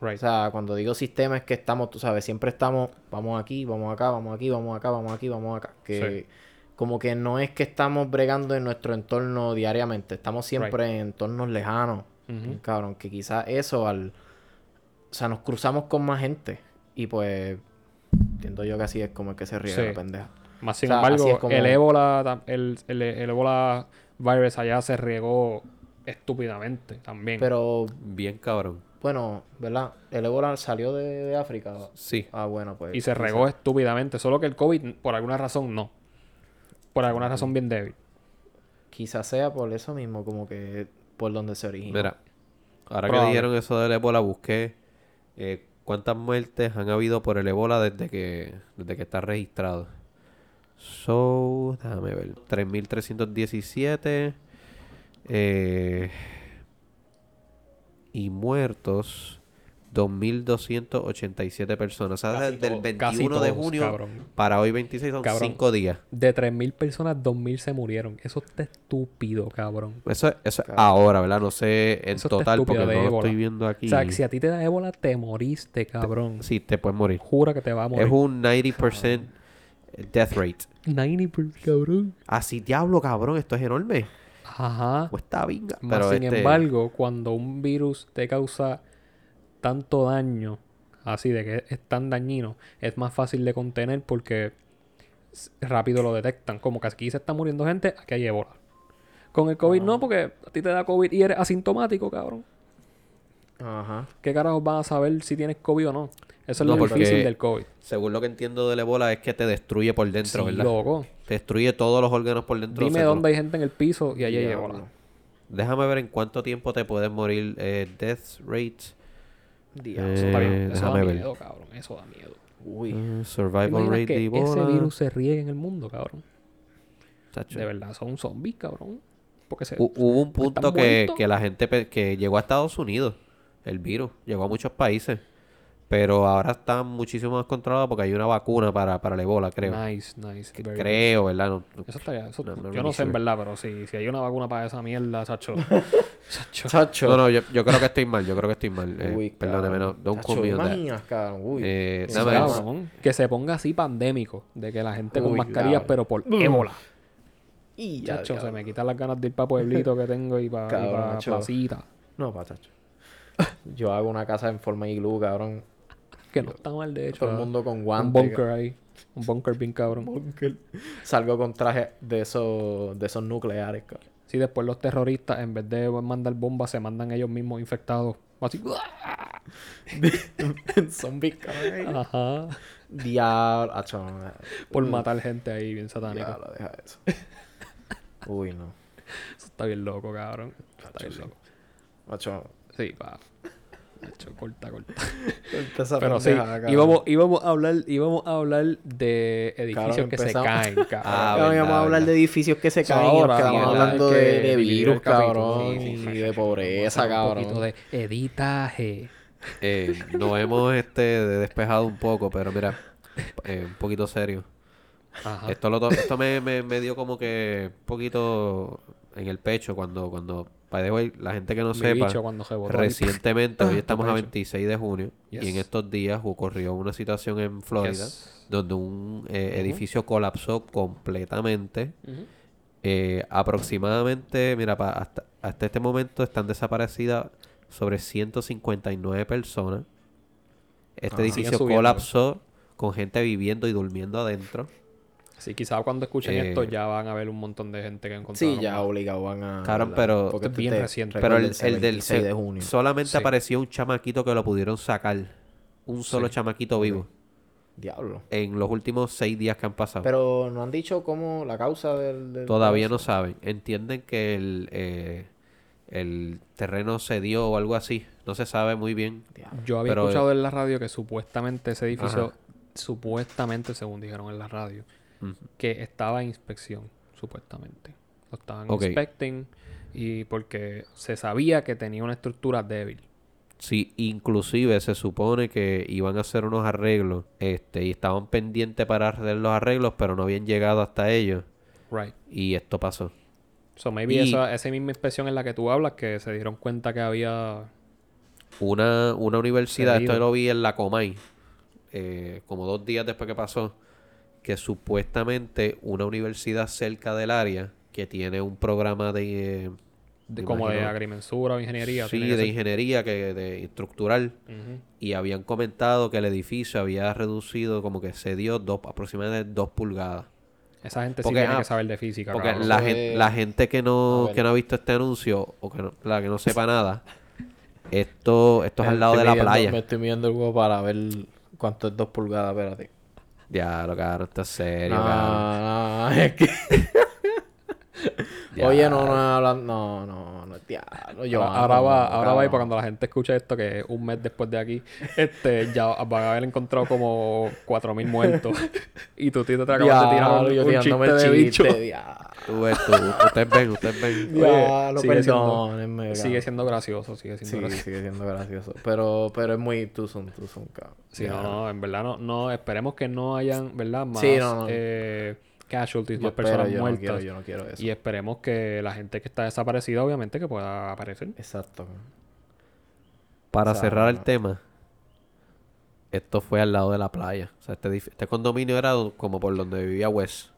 S3: Right.
S1: O sea, cuando digo sistema es que estamos, tú sabes, siempre estamos, vamos aquí, vamos acá, vamos aquí, vamos acá, vamos aquí, vamos acá. Que como que no es que estamos bregando en nuestro entorno diariamente, estamos siempre en entornos lejanos.
S3: Ujú.
S1: Cabrón, que quizás eso al... O sea, nos cruzamos con más gente. Y pues... Entiendo yo que así es como el que se ríe
S3: Sí.
S1: la pendeja.
S3: Más sin
S1: O sea, así
S3: embargo,
S1: como-
S3: el ébola, el, el, el ébola virus allá se regó estúpidamente también.
S1: Pero,
S2: Bien cabrón.
S1: bueno, ¿verdad? El ébola salió de, de África.
S2: Sí.
S1: Ah, bueno, pues...
S3: y se regó estúpidamente. Solo que el COVID, por alguna razón, no. Por alguna razón bien débil.
S1: Quizás sea por eso mismo, como que... Por donde se origina.
S2: Mira, ahora
S3: Probable.
S2: que dijeron eso del ébola, busqué eh, cuántas muertes han habido por el ébola desde que, desde que está registrado. So, déjame ver. 3.317. Eh, y muertos. 2.287 personas. O sea, desde el
S3: todos,
S2: 21
S3: casi
S2: de
S3: todos,
S2: junio
S3: cabrón.
S2: para hoy 26 son
S3: Cabrón.
S2: 5 días.
S3: De 3.000 personas, 2.000 se murieron. Eso está estúpido, cabrón.
S2: Eso, eso
S1: Cabrón.
S2: ahora, ¿verdad? No sé en
S3: Eso está
S2: total porque no
S3: ébola.
S2: estoy viendo aquí.
S3: O sea, que si a ti te da ébola, te moriste, cabrón.
S2: Sí, te puedes morir.
S3: Jura que te va a morir.
S2: Es un 90% death rate.
S3: 90%, cabrón.
S2: Así, diablo, cabrón, esto es enorme.
S3: Ajá.
S2: Pues está vinga.
S3: Más
S2: Pero
S3: sin
S2: este,
S3: embargo, cuando un virus te causa tanto daño, así de que es tan dañino, es más fácil de contener porque rápido lo detectan. Como que aquí se está muriendo gente, aquí hay ébola. Con el COVID no, porque a ti te da COVID y eres asintomático, cabrón.
S1: Ajá.
S3: ¿Qué carajos van a saber si tienes COVID o no? Eso es
S2: No,
S3: lo difícil del COVID.
S2: Según lo que entiendo del ébola es que te destruye por dentro,
S3: Sí,
S2: ¿verdad?
S3: loco.
S2: Te destruye todos los órganos por dentro.
S3: Dime dónde hay gente en el piso y allí hay ébola.
S2: Déjame ver en cuánto tiempo te puedes morir. Eh, death rates.
S1: Diablo.
S3: Eso.
S2: Eh,
S3: Eso da
S2: ver.
S3: miedo, cabrón. Eso da miedo.
S1: Uy.
S3: ¿Te
S2: survival
S3: imaginas
S2: rate
S3: que
S2: de
S3: ese virus se riegue en el mundo, cabrón?
S2: Chacho.
S3: De verdad, son zombies, cabrón. Porque se...
S2: Hubo un punto que, que la gente que llegó a Estados Unidos, el virus, llegó a muchos países, pero ahora está muchísimo más controlado porque hay una vacuna para, para el ébola, creo.
S3: Nice, nice.
S2: Que- creo, ¿verdad? No- no-
S3: Eso estaría... Eso,
S2: No, no
S3: yo no sé en verdad, pero si, si hay una vacuna para esa mierda, chacho. [LAUGHS] chacho.
S1: Chacho.
S2: No, no, yo, yo creo que estoy mal, yo creo que estoy mal. Eh,
S1: Uy,
S2: perdóname, no, don't
S1: Chacho,
S2: quote me on that.
S1: imaginas, cabrón. Uy.
S2: Eh,
S3: cabrón. Que se ponga así pandémico. De que la gente con mascarillas, pero por ébola.
S1: Y ya,
S3: Chacho, se me quitan las ganas de ir para pueblito que tengo y para pa placita.
S1: No, pa, chacho. Yo hago una casa en forma iglú, cabrón.
S3: Que no está mal, de hecho.
S1: Todo el mundo con
S3: Un
S1: guantes.
S3: bunker ahí. Un bunker bien cabrón.
S1: bunker. Salgo con traje de esos, de esos nucleares, cabrón.
S3: Sí, después los terroristas, en vez de mandar bombas, se mandan ellos mismos infectados. Así. [LAUGHS]
S1: Zombies, cabrón.
S3: Ajá.
S1: Diablo. Acho, no,
S3: Por matar gente ahí, bien satánico.
S1: Diablo, deja eso. [LAUGHS] Uy, no.
S3: Eso está bien loco, cabrón. Está bien loco.
S1: Macho.
S3: Sí, pa. Hecho, corta, corta. Pero sí, íbamos, íbamos a hablar, íbamos a hablar de edificios
S1: Cabrón,
S3: que se caen, cabrón.
S2: Ah,
S1: Cabrón, íbamos a hablar de edificios que se caen
S3: ahora, sí,
S1: hablando de, virus, cabrón. Y
S3: sí.
S1: de pobreza, cabrón.
S3: Un poquito de editaje.
S2: Eh, nos hemos este, despejado un poco, pero mira, eh, un poquito serio.
S3: Ajá.
S2: Esto, lo to- esto me, me, me dio como que un poquito en el pecho cuando, cuando by the way, la gente que no
S3: Mi
S2: sepa, recientemente, hoy [COUGHS] estamos a
S3: pecho.
S2: 26 de junio, y en estos días ocurrió una situación en Florida
S3: Yes.
S2: donde un eh, edificio colapsó completamente. Eh, aproximadamente, mira, pa- hasta, hasta este momento están desaparecidas sobre 159 personas. Este
S1: Ajá.
S2: edificio colapsó con gente viviendo y durmiendo adentro.
S3: Sí, quizás cuando escuchen
S2: Eh,
S3: esto ya van a ver un montón de gente que encontraron.
S1: Sí, ya obligado van a... ¿verdad?
S2: pero-
S1: Porque
S3: Esto es bien
S1: te-
S3: reciente.
S2: Pero el, el del
S1: 26
S2: se-
S1: de junio.
S2: solamente
S3: Sí.
S2: apareció un chamaquito que lo pudieron sacar. Un solo
S3: Sí.
S2: chamaquito vivo.
S1: Diablo.
S2: En los últimos seis días que han pasado.
S1: Pero no han dicho cómo la causa del... del
S2: Todavía no saben. Entienden que el, eh, el terreno cedió o algo así. No se sabe muy bien.
S1: Diablo.
S3: Yo había
S2: Pero,
S3: escuchado en la radio que supuestamente ese edificio,
S2: Ajá.
S3: supuestamente, según dijeron en la radio, Que estaba en inspección, supuestamente. Lo estaban inspecting y porque se sabía que tenía una estructura débil.
S2: Sí, inclusive se supone que iban a hacer unos arreglos, este, y estaban pendientes para hacer los arreglos, pero no habían llegado hasta ellos,
S3: Right.
S2: y esto pasó.
S3: So maybe
S2: Y-
S3: esa, esa misma inspección en la que tú hablas, que se dieron cuenta que había
S2: Una, una universidad, esto lo vi en la Comay, eh, como dos días después que pasó, que supuestamente una universidad cerca del área que tiene un programa de, eh,
S3: de- como de agrimensura o ingeniería.
S2: sí, de
S3: ser.
S2: ingeniería, que de estructural, y habían comentado que el edificio había reducido como que se dio dos, aproximadamente dos pulgadas.
S3: Esa gente
S2: Porque,
S3: sí tiene
S2: ah,
S3: que saber de física.
S2: Porque la,
S1: Eso
S2: gen-
S1: es-
S2: la gente que no, que no ha visto este anuncio o que no, la que no sepa nada, esto, esto es
S1: Me
S2: al lado de la
S1: midiendo-
S2: playa.
S1: Me estoy midiendo el huevo para ver cuánto es dos pulgadas, espérate.
S2: Ya, lo cabrón, esto es serio,
S1: No,
S2: cabrón.
S1: no, [LAUGHS] es que... [LAUGHS] Oye, no, no, hablan- no, no, no, diablo, yo
S3: ahora, va, ahora va y para cuando la gente escuche esto, que un mes después de aquí, este, ya van a haber encontrado como 4.000 muertos. [LAUGHS] y tú, Tito, te acabas de tirar un,
S1: Diablo, yo
S3: un chiste
S1: el
S3: de bicho.
S1: diablo.
S2: Tú ves, tú, ustedes ven, ustedes ven.
S3: Sigue siendo-
S1: perdónenme,
S3: Sigue siendo gracioso, sigue siendo
S1: Sí,
S3: gracioso.
S1: sigue siendo gracioso. Pero, pero es muy tú son, tú son, cabrón.
S3: Sí, no, no, en verdad no, no, esperemos que no hayan, ¿verdad? Más
S1: Sí, no, no.
S3: eh, casualties,
S1: Yo
S3: más
S1: espero,
S3: personas
S1: yo no
S3: muertas.
S1: quiero, yo no quiero eso.
S3: Y esperemos que la gente que está desaparecida, obviamente, que pueda aparecer.
S1: Exacto.
S2: Para
S1: O sea,
S2: cerrar el tema, esto fue al lado de la playa. O sea, este, este condominio era como por donde vivía Wes.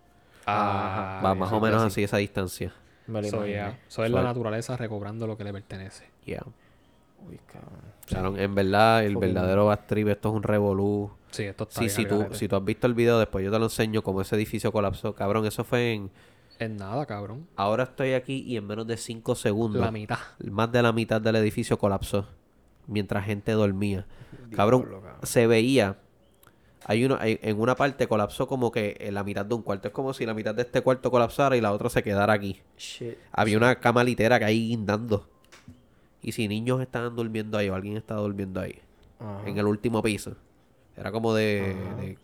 S3: Ah,
S2: Va
S1: sí,
S2: más o menos
S1: sí.
S2: así esa distancia.
S1: Me lo
S3: es la naturaleza recobrando lo que le pertenece.
S2: Yeah.
S1: Uy, cabrón.
S2: Cabrón, en verdad, el verdadero Bad Trip, esto es un revolú.
S3: Sí, esto está
S2: Sí,
S3: bien
S2: si tú, si tú has visto el video, después yo te lo enseño cómo ese edificio colapsó. Cabrón, eso fue en...
S3: Es nada, cabrón.
S2: Ahora estoy aquí y en menos de 5 segundos,
S3: La mitad.
S2: más de la mitad del edificio colapsó. mientras gente dormía. Cabrón. se veía. Hay uno, hay- en una parte colapsó como que en la mitad de un cuarto. Es como si la mitad de este cuarto colapsara y la otra se quedara aquí.
S1: Shit.
S2: Había una cama litera que ahí guindando. Y si niños estaban durmiendo ahí o alguien estaba durmiendo ahí,
S1: Ajá.
S2: en el último piso. Era como de, de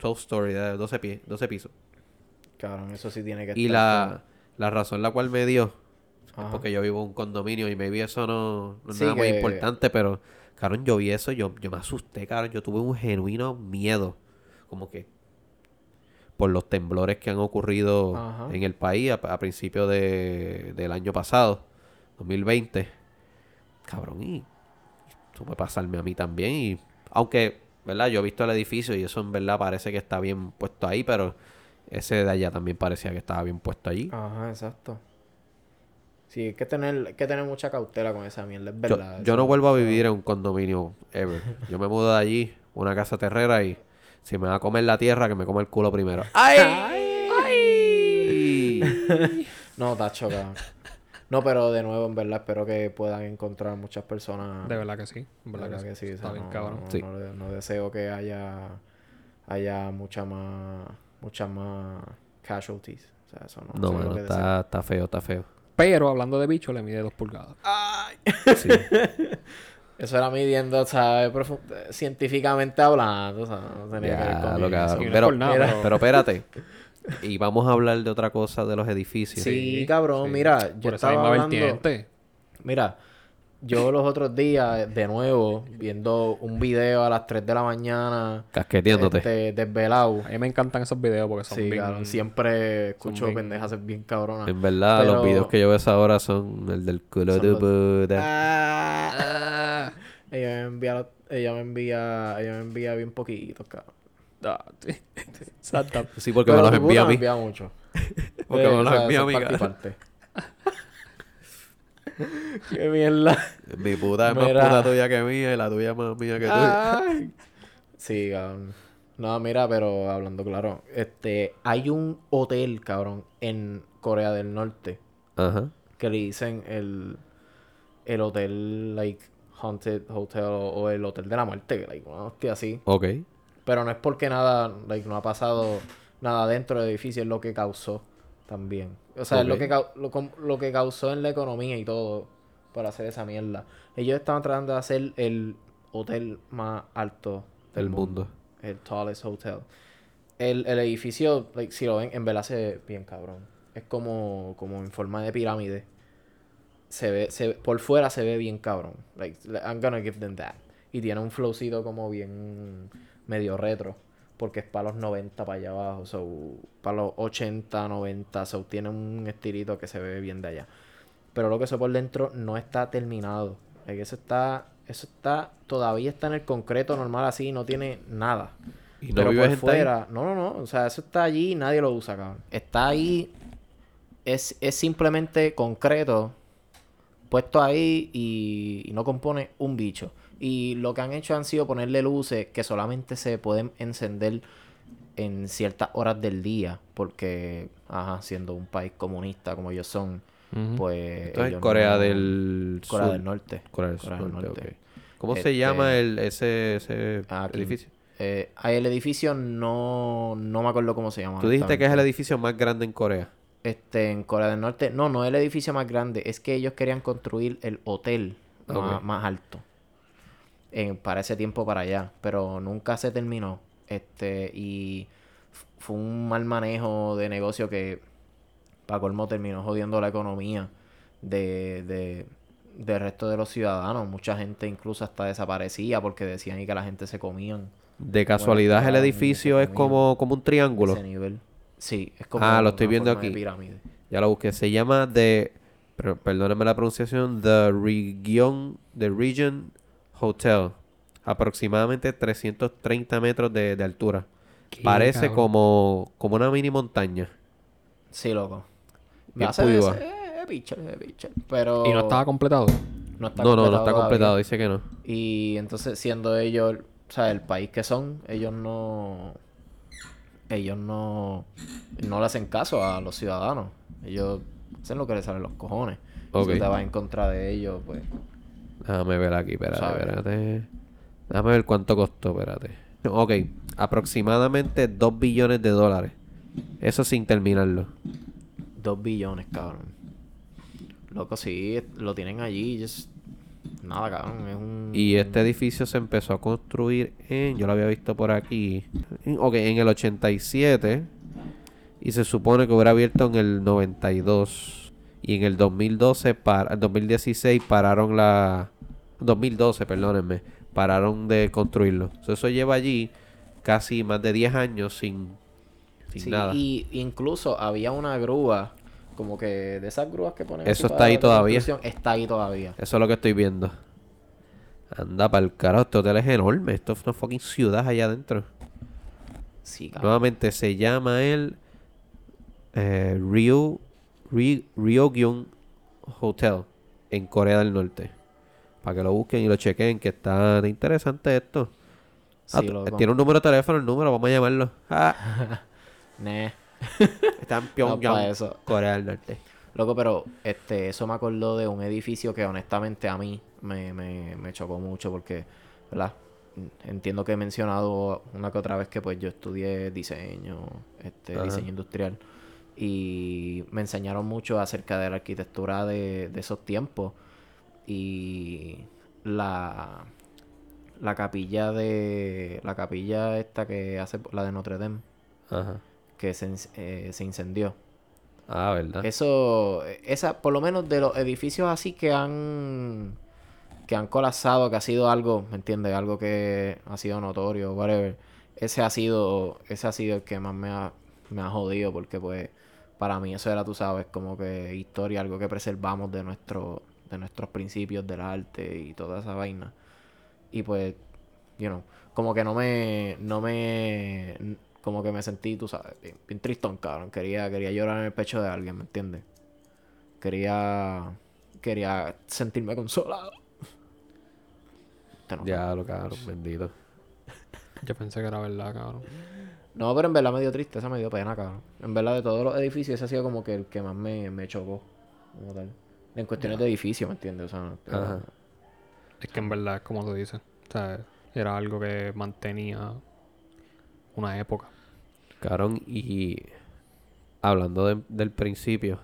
S2: 12 story, de 12, pie, 12 pisos.
S1: Cabrón, eso sí tiene que
S2: Y
S1: estar
S2: la, la razón la cual me dio es porque yo vivo en un condominio y maybe eso no, no es
S1: Sí,
S2: nada muy importante, pero, cabrón, yo vi eso, yo, yo me asusté, cabrón, yo tuve un genuino miedo, como que por los temblores que han ocurrido
S1: Ajá.
S2: en el país a, a principios de, del año pasado, 2020. Cabrón, y eso puede pasarme a mí también. Y aunque, ¿verdad? Yo he visto el edificio y eso en verdad parece que está bien puesto ahí, pero ese de allá también parecía que estaba bien puesto allí.
S1: Ajá, exacto. Sí, hay que tener, hay que tener mucha cautela con esa mierda, es verdad.
S2: yo no vuelvo a vivir en un condominio ever. Yo me mudo de allí, una casa terrera y si me va a comer la tierra, que me come el culo primero. [LAUGHS] ¡Ay!
S1: No, está chocado. No, pero de nuevo, en verdad, espero que puedan encontrar muchas personas.
S3: De verdad que sí. De
S1: De
S3: verdad, que, sí.
S1: o
S3: Está
S1: sea,
S3: bien
S1: no,
S3: cabrón.
S1: no-
S2: Sí.
S1: no de- no deseo que haya haya mucha más muchas más casualties. O sea, eso no,
S2: mano,
S1: deseo.
S2: está, está feo, está feo.
S3: Pero hablando de bicho, le mide dos pulgadas.
S2: Sí. [LAUGHS]
S1: Eso era midiendo, ¿sabes? Científicamente hablando, o sea, no tenía que ver
S2: Ya,
S1: con
S2: lo
S3: no es
S2: Pero,
S3: por nada, pero-
S2: pero espérate. [LAUGHS] Y vamos a hablar de otra cosa de los edificios.
S1: Sí,
S3: Sí,
S1: cabrón,
S3: sí.
S1: mira, yo
S3: Por
S1: estaba hablando...
S3: vertiente.
S1: Mira, yo los otros días, de nuevo, viendo un video a las 3 de la mañana,
S2: Casqueteándote.
S1: este, desvelado.
S3: A mí me encantan esos videos porque son
S1: Sí,
S3: bien...
S1: siempre escucho
S3: bien-
S1: pendejas bien cabronas.
S2: En verdad, los videos que yo veo a esa hora son el del culo de
S1: los-
S2: puta.
S1: Ah, [LAUGHS] ella me envía, ella me envía, ella me envía bien poquitos, cabrón. [LAUGHS]
S3: Ah, sí.
S2: Porque
S1: Pero
S2: me los envía a mí.
S1: envía mucho. [LAUGHS]
S2: Porque
S1: Eh,
S2: me los
S1: o sea,
S2: envía a mí,
S1: parte y
S2: cabrón.
S1: parte. Qué mierda.
S2: Mi puta es más
S1: Mira.
S2: puta tuya que mía y la tuya es más mía que tuya.
S1: Ay. Sí, cabrón. No, mira, pero hablando claro, este, hay un hotel, cabrón, en Corea del Norte
S2: Ajá.
S1: que le dicen el, el hotel, like, haunted hotel o, o el hotel de la muerte, like, una hostia así.
S2: Ok.
S1: Pero no es porque nada, like, no ha pasado nada dentro del edificio, es lo que causó también. O sea, es lo que, lo, lo que causó en la economía y todo para hacer esa mierda. Ellos estaban tratando de hacer el hotel más alto del
S2: El
S1: mundo.
S2: mundo.
S1: El tallest hotel. El, el edificio, like, si lo ven, en verdad se ve bien cabrón. Es como, como en forma de pirámide. Se ve, se por fuera se ve bien cabrón. Like, I'm gonna give them that. Y tiene un flowcito como bien medio retro. Porque es para los 90 para allá abajo. So, para los 80, 90. So, tiene un estilito que se ve bien de allá. Pero lo que eso por dentro no está terminado. Like, eso está. Eso está. Todavía está en el concreto normal así. No tiene nada.
S2: ¿Y no
S1: Pero
S2: vive
S1: por
S2: ahí?
S1: fuera, no, no, no, o sea, eso está allí y nadie lo usa, cabrón. Está ahí, es, es simplemente concreto, puesto ahí y, y no compone un bicho. Y lo que han hecho han sido ponerle luces que solamente se pueden encender en ciertas horas del día, porque, ajá, siendo un país comunista como ellos son, pues...
S2: Esto es Corea
S1: no-
S2: del
S1: Corea
S2: Sur.
S1: del Norte.
S2: Corea del
S1: Corea del
S2: Norte. ¿Cómo se
S1: Este-
S2: llama el, ese, ese
S1: Aquí.
S2: edificio?
S1: Eh, el edificio no, no me acuerdo cómo se llama.
S2: Tú dijiste que es el edificio más grande en Corea.
S1: Este, en Corea del Norte. No, no es el edificio más grande. Es que ellos querían construir el hotel más alto. En, para ese tiempo para allá. Pero nunca se terminó. Este, y fue un mal manejo de negocio que para colmo terminó jodiendo la economía de, de, del resto de los ciudadanos. Mucha gente incluso hasta desaparecía porque decían que la gente se comían.
S2: De casualidad el edificio es como, como un triángulo.
S1: Ese nivel. Sí, es como
S2: Ah, lo estoy
S1: una
S2: viendo
S1: de
S2: aquí.
S1: pirámide.
S2: Ya lo busqué. Se llama The... pero Perdóname la pronunciación. The Region... The Region Hotel. Aproximadamente 330 metros de, de altura.
S3: Qué
S2: Parece
S3: cabrón.
S2: como, como una mini montaña.
S1: Sí, loco.
S2: Bien
S1: Hace ese- eh, eh. Pero...
S3: Y no estaba completado.
S1: no está
S2: No, no, no está
S1: todavía.
S2: completado. Dice que no.
S1: Y entonces, siendo ellos, o sea, el país que son, ellos no... Ellos no... No le hacen caso a los ciudadanos. Ellos hacen lo que les salen los cojones.
S2: Ok.
S1: Si te vas en contra de ellos, pues...
S2: Déjame ver aquí, espérate, espérate. Déjame ver cuánto costó, espérate. Ok, aproximadamente 2 billones de dólares. Eso sin terminarlo.
S1: Dos billones, cabrón. Loco, sí, lo tienen allí. just- Nada, cabrón. Es un.
S2: Y este edificio se empezó a construir en... Yo lo había visto por aquí. Ok, en el 87. Y se supone que hubiera abierto en el 92. Y en el 2012, para, el 2016 pararon la... 2012, perdónenme. Pararon de construirlo. So, eso lleva allí casi más de 10 años sin, sin
S1: Sí,
S2: nada.
S1: Y incluso había una grúa. Como que de esas grúas que ponen.
S2: Eso está ahí todavía.
S1: Está ahí todavía.
S2: Eso es lo que estoy viendo. Anda para el carajo. Este hotel es enorme. Esto es una fucking ciudad allá adentro.
S1: Sí, cabrón.
S2: Nuevamente se llama el eh, Ryo, Ry- Ryogyung Hotel en Corea del Norte. Para que lo busquen y lo chequen, que está interesante esto. Ah,
S1: Sí, loco.
S2: tiene un número de teléfono, el número, vamos a llamarlo. Ah, [LAUGHS]
S1: Nah. [LAUGHS]
S2: está en
S1: No,
S2: Pyongyang,
S1: eso.
S2: Corea del Norte.
S1: Loco, pero este, eso me acordó de un edificio que honestamente a mí me, me, me chocó mucho porque, ¿verdad? Entiendo que he mencionado una que otra vez que pues yo estudié diseño, este,
S2: Ajá.
S1: diseño industrial y me enseñaron mucho acerca de la arquitectura de, de esos tiempos y la, la capilla de, la capilla esta que hace, la de Notre Dame,
S2: Ajá.
S1: que se, eh, se incendió.
S2: Ah, ¿verdad?
S1: Eso, esa, por lo menos de los edificios así que han, que han colapsado, que ha sido algo, ¿me entiendes? Algo que ha sido notorio, whatever. Ese ha sido, ese ha sido el que más me ha, me ha jodido, porque pues, para mí eso era, tú sabes, como que historia, algo que preservamos de nuestro, de nuestros principios del arte y toda esa vaina. Y pues, you know, como que no me, no me, como que me sentí, tú sabes, bien, bien tristón, cabrón. Quería, quería llorar en el pecho de alguien, ¿me entiendes? Quería, quería sentirme consolado. No.
S2: Ya, lo cabrón, bendito.
S3: Yo pensé que era verdad, cabrón.
S1: No, pero en verdad me dio triste, esa me dio pena, cabrón. En verdad, de todos los edificios, ese ha sido como que el que más me, me chocó. Como tal. En cuestiones de edificio, ¿me entiendes? O sea,
S2: Ajá.
S3: Es que en verdad es como tú dices. O sea, era algo que mantenía una época.
S2: Cabrón, y hablando de- del principio,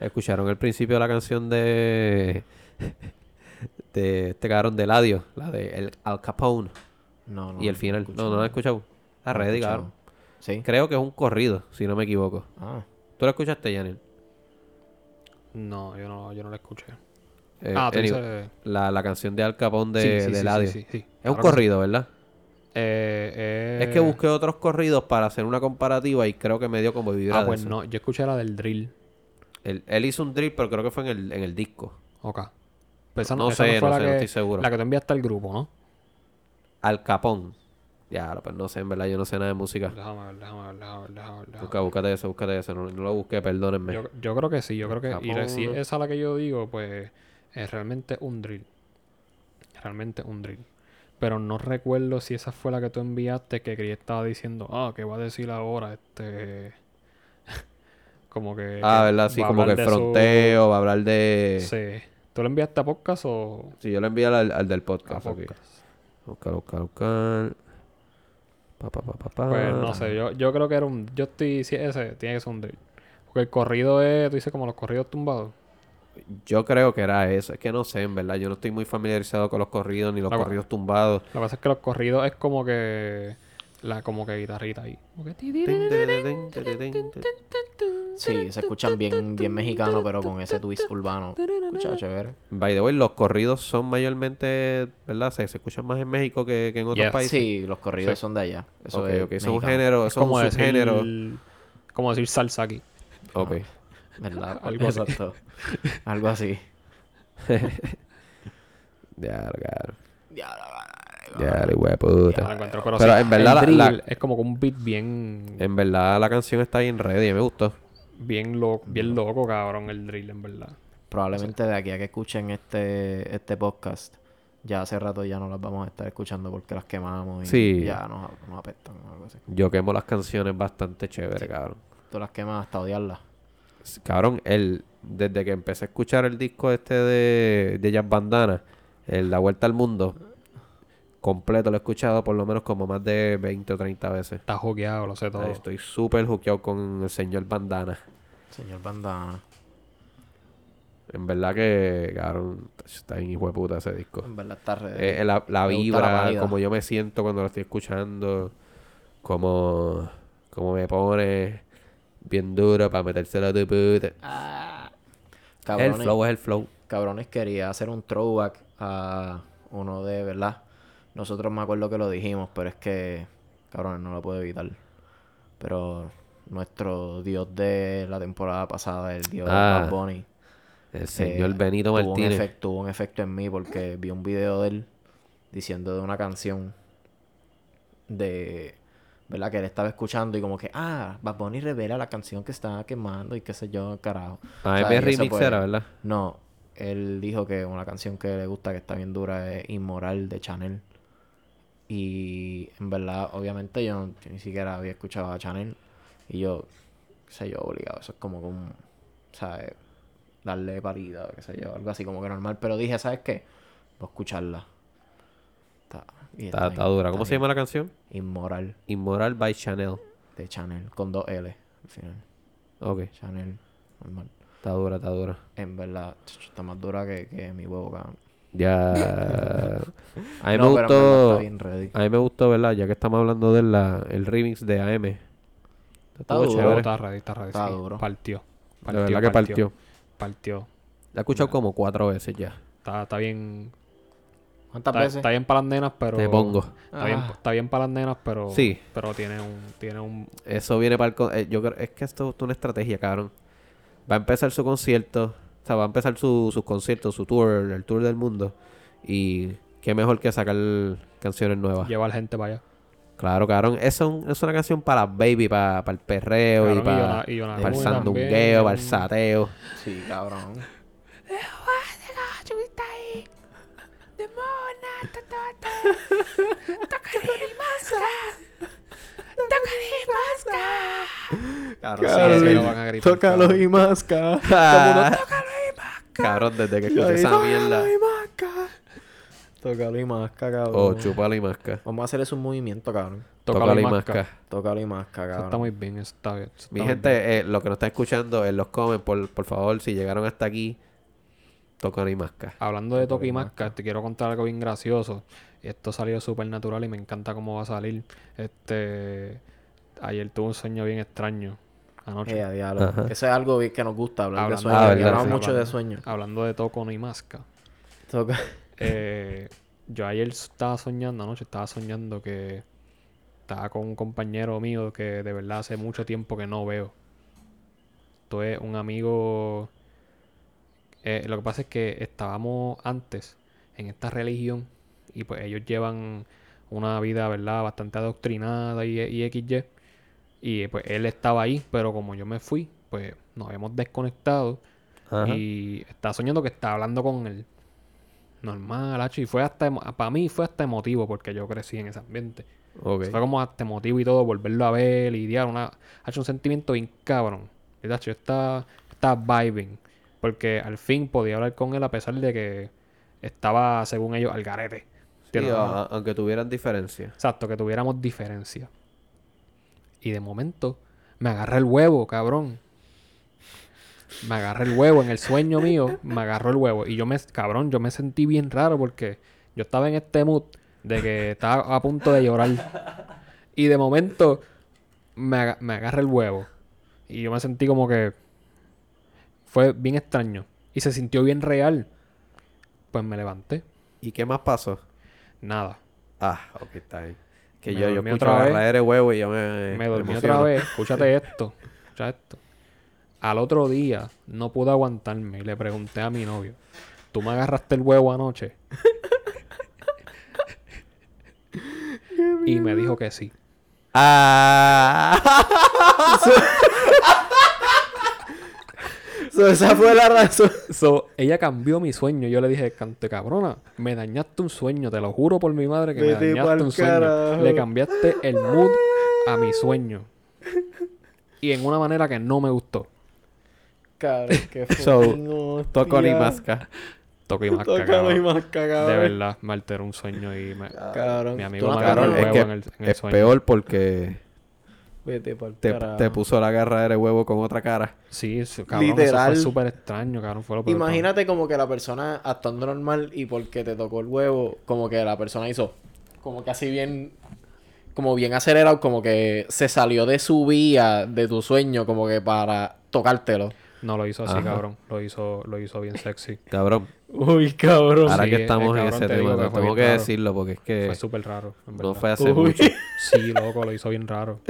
S2: ¿escucharon el principio de la canción de [LAUGHS] de este cabrón de Ladio? La de el Al Capone.
S1: no, no.
S2: y el final. No, no lo he escuchado.
S1: No
S2: ready,
S1: escuchado.
S2: cabrón.
S1: Sí.
S2: Creo que es un corrido, si no me equivoco.
S1: Ah,
S2: ¿Tú lo escuchaste, Janel?
S3: No, yo no, yo no la escuché.
S2: Eh,
S3: ah, tú
S2: anyway,
S3: dices...
S2: la, la canción de Al Capone
S3: Sí,
S2: de,
S3: sí,
S2: de
S3: sí, sí,
S2: Eladio.
S3: sí.
S2: Es
S3: Claro
S2: un corrido, ¿verdad?
S3: Eh, eh,
S2: Es que busqué otros corridos para hacer una comparativa y creo que me dio como vibra
S3: Ah,
S2: de
S3: pues
S2: eso.
S3: no. Yo escuché la del drill.
S2: Él, él hizo un drill, pero creo que fue en el, en el disco.
S3: Ok. Esa
S2: No
S3: esa
S2: sé,
S3: fue
S2: no
S3: la
S2: sé,
S3: que,
S2: no estoy seguro.
S3: La que te enviaste al grupo, ¿no?
S2: Al Capón. Ya, pues no sé, en verdad yo no sé nada de música.
S3: Déjame ver, déjame ver, déjame ver, déjame ver,
S2: Busca, búscate eso, búscate eso. No, no lo busqué, perdónenme.
S3: Yo, yo creo que sí, yo creo que... Y si es esa la que yo digo, pues es realmente un drill. Realmente un drill. Pero no recuerdo si esa fue la que tú enviaste que Chris estaba diciendo, ah, ¿qué va a decir ahora? Este... [LAUGHS] como que...
S2: ah, ¿verdad? Sí,
S3: a
S2: como que el
S3: su-
S2: fronteo, va a hablar de... Sí,
S3: Sí. ¿Tú lo enviaste a podcast o
S2: yo lo envié al, al del
S3: a
S2: podcast. ok.
S3: podcast?
S2: Buscar, buscar, buscar. Pa, pa, pa, pa, pa.
S3: Pues no sé, yo, yo creo que era un... Yo estoy... Si ese tiene que ser un drill. Porque el corrido es... Tú dices como los corridos tumbados.
S2: Yo creo que era eso. Es que no sé, en verdad. Yo no estoy muy familiarizado con los corridos ni los corridos tumbados.
S3: Lo que pasa es que los corridos es como que... La como que guitarrita ahí.
S1: Sí, se escuchan bien, bien mexicano, pero con ese twist urbano. Escucha, chévere.
S2: By the way, los corridos son mayormente, ¿verdad? Se, se escuchan más en México que, que en otros
S3: Yes.
S2: países.
S1: Sí, los corridos
S3: Sí.
S1: son de allá. Eso es
S2: un género,
S3: Es como
S2: un
S3: decir...
S2: subgénero.
S3: Como decir salsa aquí.
S2: Ok.
S1: ¿Verdad?
S3: Algo así.
S1: Exacto. Algo así.
S2: Ya, claro.
S1: Ya,
S2: Ya, hijo de puta.
S3: Pero,
S2: Pero
S3: sí,
S2: en verdad
S3: el
S2: la-
S3: drill
S2: la-
S3: es como con un beat bien...
S2: En verdad la canción está bien ready, me gustó.
S3: Bien loco, bien loco, cabrón, el drill, en verdad.
S1: Probablemente de aquí a que escuchen este, este podcast, ya hace rato ya no las vamos a estar escuchando porque las quemamos y
S2: Sí.
S1: ya nos, nos apestan o algo así.
S2: Yo quemo las canciones bastante chévere, cabrón.
S1: Tú las quemas hasta odiarlas.
S2: Cabrón, él, desde que empecé a escuchar el disco este de, de Jazz Bandana, el La Vuelta al Mundo, completo lo he escuchado por lo menos como más de 20 o 30 veces.
S3: Está joqueado, lo sé todo.
S2: Ahí estoy súper juqueado con el señor Bandana.
S1: Señor Bandana.
S2: En verdad que, cabrón, está bien hijo de puta ese disco.
S1: En verdad está re...
S2: Eh, la, la vibra, como yo me siento cuando lo estoy escuchando, como, como me pone bien duro para metérselo a tu puta.
S1: Ah.
S2: El flow es el flow.
S1: cabrones, quería hacer un throwback a uno de, ¿verdad? Nosotros me acuerdo que lo dijimos, pero es que, cabrones, no lo puedo evitar. Pero nuestro dios de la temporada pasada, el dios
S2: Ah,
S1: Bad Bunny,
S2: El señor
S1: eh,
S2: Benito
S1: tuvo un,
S2: Martínez.
S1: efecto, tuvo un efecto en mí porque vi un video de él diciendo de una canción de, ¿verdad? Que él estaba escuchando y como que, ah, Bad Bunny revela la canción que estaba quemando y qué sé yo, carajo.
S2: Ah,
S1: O sea,
S2: es
S1: y eso,
S2: remix
S1: pues,
S2: era, ¿verdad?
S1: No, él dijo que una canción que le gusta, que está bien dura, es Inmoral de Chanel. Y en verdad, obviamente yo, no- yo ni siquiera había escuchado a Chanel. Y yo, qué sé yo, obligado. Eso es como un, ¿sabes? Darle parida, qué sé yo, algo así como que normal. Pero dije, ¿sabes qué? Voy a escucharla. Está, y
S2: Está, dura. ¿Cómo se llama la canción?
S1: Inmoral
S2: Inmoral by Chanel.
S1: de Chanel, con dos L al final.
S2: Ok,
S1: Chanel, normal.
S2: está dura, está dura.
S1: En verdad, está más dura que, que mi huevo, cabrón.
S2: Ya. [LAUGHS] A mí
S1: No,
S2: me gustó.
S1: está.
S2: A mí me gustó, ¿verdad? Ya que estamos hablando del la- el remix de AM. Estuvo
S1: duro.
S2: chévere.
S3: Está ready, está ready.
S1: Está
S3: sí.
S1: duro.
S3: Partió.
S2: De verdad que partió.
S3: Partió.
S2: La he escuchado como cuatro veces ya.
S3: Está, está bien.
S1: ¿Cuántas
S3: Está,
S1: veces?
S3: está bien para las nenas, pero.
S2: Te pongo.
S3: Está bien,
S1: Ah.
S3: está bien para las nenas, pero.
S2: Sí.
S3: Pero tiene un. Tiene un.
S2: Eso viene para el... con- eh, yo creo... Es que esto es una estrategia, cabrón. Va a empezar su concierto. Sea, va a empezar su, sus conciertos, su tour, el tour del mundo. Y qué mejor que sacar canciones nuevas.
S3: Llevar gente para allá.
S2: Claro, cabrón. Es, un- es una canción para baby, para, para el perreo y
S3: Cabrón,
S2: para,
S3: Yona- y Yona
S2: para el sandungueo, para el sateo.
S1: Sí, cabrón.
S2: Cabrón,
S3: Sí,
S2: sí,
S3: sí,
S2: sí.
S3: lo van a gritar, cabrón.
S1: y masca. [LAUGHS]
S2: Cabrón, desde que escuché esa mierda.
S1: Tócalo y masca, cabrón.
S2: Oh, chúpalo y masca.
S1: Vamos a hacer eso un movimiento, cabrón.
S3: Tócalo y
S2: masca.
S3: masca.
S1: Tócalo y masca,
S3: Eso
S1: cabrón.
S3: está muy bien, eso está bien. eso
S2: Mi
S3: muy
S2: gente, eh, lo que nos está escuchando en los comments, por, por favor, si llegaron hasta aquí, tocan y masca.
S3: Hablando de
S1: Tócalo
S3: Toque
S1: y
S3: y Masca, te quiero contar algo bien gracioso. Esto salió súper natural y me encanta cómo va a salir. Este. Ayer tuve un sueño bien extraño. Anoche.
S1: Eh, a diablo. Eso es algo que nos gusta, hablar
S3: Hablando-
S1: de sueños.
S2: Ah,
S1: hablamos
S2: sí.
S1: mucho de sueños.
S3: Hablando de Toco y Masca.
S1: Toca-
S3: Eh, yo ayer estaba soñando, anoche estaba soñando que estaba con un compañero mío que de verdad hace mucho tiempo que no veo. Esto es un amigo. eh, lo que pasa es que estábamos antes en esta religión y pues ellos llevan una vida, ¿verdad? Bastante adoctrinada y, y XY. Y pues él estaba ahí, pero como yo me fui, pues nos habíamos desconectado.
S2: Ajá.
S3: Y estaba soñando que estaba hablando con él. Normal, hacho. Y fue hasta, para mí fue hasta emotivo porque yo crecí en ese ambiente.
S2: Ok.
S3: Fue como hasta emotivo y todo, volverlo a ver, lidiar, una, ha hecho un sentimiento bien cabrón. Y, hacho, yo estaba, estaba vibing. Porque al fin podía hablar con él a pesar de que estaba, según ellos, al garete.
S2: Sí, aunque tuvieran diferencia.
S3: Exacto, que tuviéramos diferencia. Y de momento me agarra el huevo, cabrón. Me agarra el huevo en el sueño mío, me agarró el huevo. Y yo me, cabrón, yo me sentí bien raro porque yo estaba en este mood de que estaba a punto de llorar. Y de momento me, aga- me agarra el huevo. Y yo me sentí como que fue bien extraño. Y se sintió bien real. Pues me levanté.
S2: ¿Y qué más pasó?
S3: Nada.
S2: Ah, ok, está bien. Que
S3: Me
S2: yo, yo escucho
S3: otra vez.
S2: de huevo y yo me...
S3: Me dormí
S2: emociono.
S3: otra vez. [LAUGHS] Escúchate esto. Escucha esto. Al otro día no pude aguantarme y le pregunté a mi novio: ¿Tú me agarraste el huevo anoche? [LAUGHS] y me dijo que sí.
S2: Ah. [LAUGHS]
S1: So, esa fue la razón.
S3: So, ella cambió mi sueño. Yo le dije, cante cabrona, me dañaste un sueño. Te lo juro por mi madre que me dañaste un sueño. Le cambiaste el mood a mi sueño. Y en una manera que no me gustó.
S1: Cabrón, qué [LAUGHS]
S2: So, Toco ni masca.
S3: Toco y más cagado. De verdad, me alteró un sueño y me...
S1: Cabrón.
S3: Mi amigo me agarró
S2: Cabrón, es que
S3: en el, en el
S2: es
S3: sueño.
S2: peor porque
S1: Vete pa'l
S2: te,
S1: carajo.
S2: te puso la garra de huevo con otra cara.
S3: Sí, cabrón,
S1: Literal.
S3: eso fue súper extraño, cabrón. Fue lo peor.
S1: Imagínate como que la persona actuando normal y porque te tocó el huevo, como que la persona hizo como que así bien, como bien acelerado, como que se salió de su vía, de tu sueño, como que para tocártelo.
S3: No lo hizo así,
S2: Ajá.
S3: cabrón. Lo hizo, lo hizo bien sexy.
S2: Cabrón,
S1: Uy, cabrón.
S2: ahora
S3: Sí,
S2: que estamos en ese
S3: te
S2: tema,
S3: que
S2: tengo que
S3: raro.
S2: decirlo porque es que
S3: Fue súper raro, en
S2: no fue hace
S1: Uy.
S2: mucho. [LAUGHS]
S3: Sí, loco, lo hizo bien raro.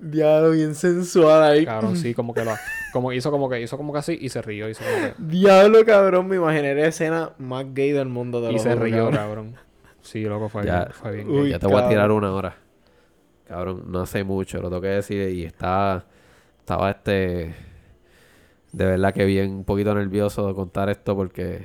S1: Diablo, bien sensual ahí.
S3: Cabrón, sí, como que lo... Como hizo como que... Hizo como que así y se rió. Hizo como que...
S1: Diablo, cabrón, me imaginé la escena más gay del mundo de
S3: Y se rió, cabrón. Sí, loco, fue
S2: Ya.
S3: bien, fue bien.
S1: Uy,
S3: gay.
S2: ya te voy a tirar una hora. Cabrón, no hace mucho, lo tengo que decir. Y estaba, estaba este, de verdad que bien un poquito nervioso de contar esto porque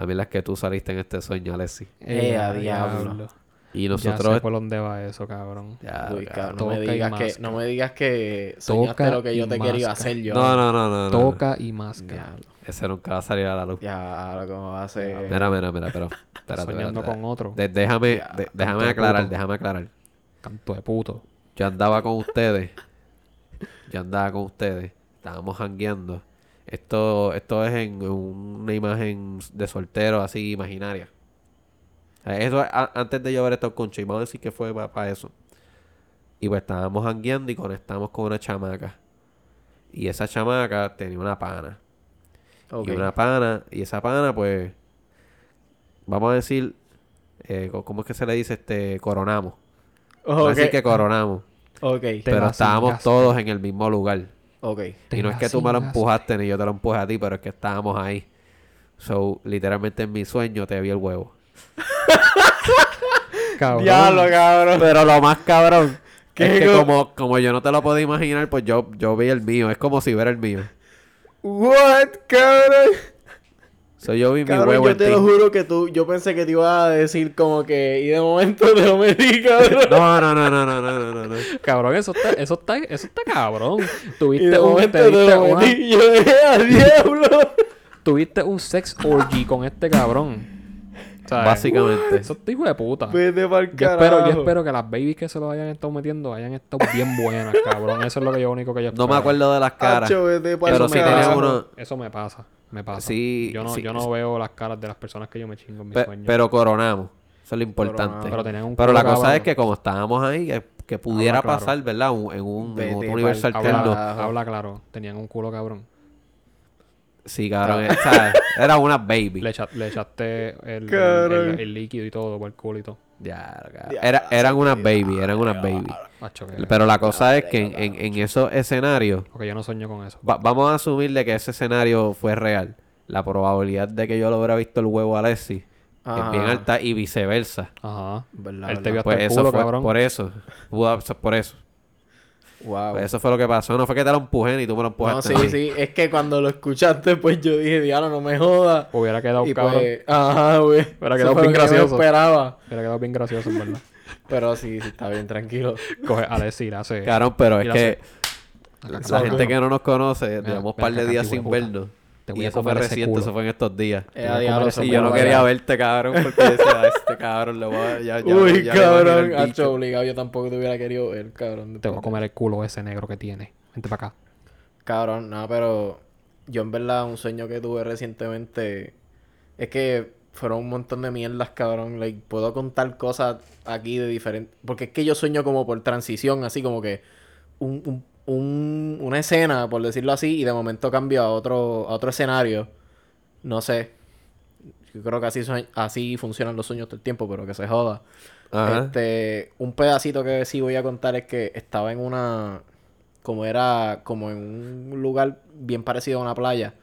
S2: la verdad es que tú saliste en este sueño, Alexi.
S1: Eh, a diablo.
S2: Y
S3: Ya
S2: nosotros...
S3: sé por dónde va eso, cabrón.
S2: Ya,
S1: Uy,
S2: cabrón.
S1: no me digas que, no me digas que soñaste
S3: Toca
S1: lo que yo te quería hacer yo.
S2: No, no, no, no, no.
S3: Toca y máscara.
S2: Ese nunca va a salir a la luz.
S1: Ya, ¿cómo va a ser?
S2: Mira, mira, mira, pero... [LAUGHS] Espérate,
S3: Soñando
S2: espérate.
S3: con otro.
S2: De- déjame,
S1: Ya,
S2: de- déjame aclarar,
S3: puto.
S2: déjame aclarar.
S3: Canto de puto.
S2: Yo andaba con ustedes. Yo andaba con ustedes. Estábamos jangueando. Esto, esto es en una imagen de soltero así imaginaria. Eso es a- antes de yo ver esto con y vamos a decir que fue para eso. Y pues estábamos jangueando y conectamos con una chamaca. Y esa chamaca tenía una pana. Y una pana, y esa pana, pues, vamos a decir, eh, ¿cómo es que se le dice? Este, coronamos. Vamos a
S1: Ok.
S2: decir que coronamos.
S1: Ok.
S2: Pero estábamos todos en el mismo lugar.
S1: Ok.
S2: Y no es que tú me lo empujaste ni yo te lo empujé a ti, pero es que estábamos ahí. So, literalmente en mi sueño te vi el huevo. [LAUGHS]
S3: Cabrón.
S1: Diablo, cabrón.
S2: Pero lo más cabrón [LAUGHS]
S1: ¿Qué
S2: es que
S1: co-
S2: como, como yo no te lo podía imaginar, pues yo, yo vi el mío. Es como si ver el mío.
S1: What, cabrón?
S2: So, yo vi mi huevo.
S1: Yo te lo juro que tú, yo pensé que te iba a decir como que, y de momento [LAUGHS] no me di, cabrón.
S2: no, no, no, no, no, no, no, no.
S3: Cabrón, eso está, eso está, eso está cabrón. Tuviste un,
S1: momento
S3: te
S1: diablo. [LAUGHS]
S3: Tuviste un sex orgy con este cabrón. ¿Sabes?
S2: Básicamente.
S3: Eso es hijo de puta.
S1: Vete pa'l
S3: yo espero, yo espero que las babies que se lo hayan estado metiendo hayan estado bien buenas, cabrón. Eso es lo que yo único que yo.
S2: No me acuerdo de las caras. Pero
S3: si
S2: tenía uno...
S3: Eso me pasa. Me pasa.
S2: Sí,
S3: Yo no,
S2: sí,
S3: yo no
S2: sí.
S3: veo las caras de las personas que yo me chingo en mis
S2: Pe-
S3: sueños.
S2: pero coronamos. Eso es lo importante.
S3: Pero tenían un
S2: Pero la cosa es que como estábamos ahí, que, que pudiera
S3: Habla claro.
S2: pasar, ¿verdad? Un- en un, en
S1: Vete
S2: otro universo
S1: carajo.
S2: alterno.
S3: Habla, habla claro. Tenían un culo cabrón.
S2: Sí, cabrón. Era una baby. [LAUGHS]
S3: Le, echa- le echaste el, el, el- el líquido y todo por el culo y todo.
S2: Ya, cabrón.
S1: Ya,
S2: Era, eran unas baby, eran unas baby.
S3: Macho, que-
S2: Pero la cosa es que en, en, en esos escenarios,
S3: Porque yo no sueño con eso.
S2: va- vamos a asumir de que ese escenario fue real. La probabilidad de que yo lo hubiera visto el huevo a Alexi es bien alta y viceversa.
S3: Ajá.
S1: Verdad,
S3: Él
S1: verdad.
S3: te vio hasta
S2: Pues
S3: el
S2: eso fue
S3: cabrón.
S2: por eso. Pudo ser por eso.
S1: Wow.
S2: Pues eso fue lo que pasó. No fue que te lo empujé ni tú me lo
S1: no,
S2: empujaste.
S1: sí, [LAUGHS] sí. Es que cuando lo escuchaste, pues yo dije, diablo, no me jodas.
S3: Hubiera quedado
S1: Y
S3: cabrón.
S1: pues, ajá, güey. [LAUGHS]
S3: Hubiera
S1: Eso
S3: quedado
S1: fue
S3: bien
S1: lo que
S3: gracioso.
S1: esperaba.
S3: Hubiera quedado bien gracioso, en verdad. [LAUGHS]
S1: Pero sí, sí, está bien, tranquilo.
S3: Coge a decir, hace.
S2: Cabrón, pero es que la gente que no nos conoce, llevamos un par de días sin vernos.
S3: Te voy
S2: Y
S3: a
S2: eso fue
S3: comer ese
S2: reciente,
S3: culo.
S2: eso fue en estos días.
S1: Eh,
S3: a
S1: diablo,
S2: Y
S1: fue
S2: yo no quería
S1: allá.
S2: verte, cabrón, porque decía, "A este cabrón le voy a... Ya, ya,
S1: Uy,
S2: ya
S1: cabrón. Hacho,
S2: bicho".
S1: obligado. Yo tampoco te hubiera querido ver, cabrón.
S3: Te voy a comer el culo ese negro que tiene. Vente para acá.
S1: Cabrón, no, pero yo en verdad un sueño que tuve recientemente es que fueron un montón de mierdas, cabrón. Like, puedo contar cosas aquí de diferentes... Porque es que yo sueño como por transición, así como que un, un- un- una escena, por decirlo así, y de momento cambio a otro, a otro escenario. No sé. Yo creo que así, así funcionan los sueños todo el tiempo, pero que se joda.
S2: Ajá.
S1: Este, un pedacito que sí voy a contar es que estaba en una, como era, como en un lugar bien parecido a una playa,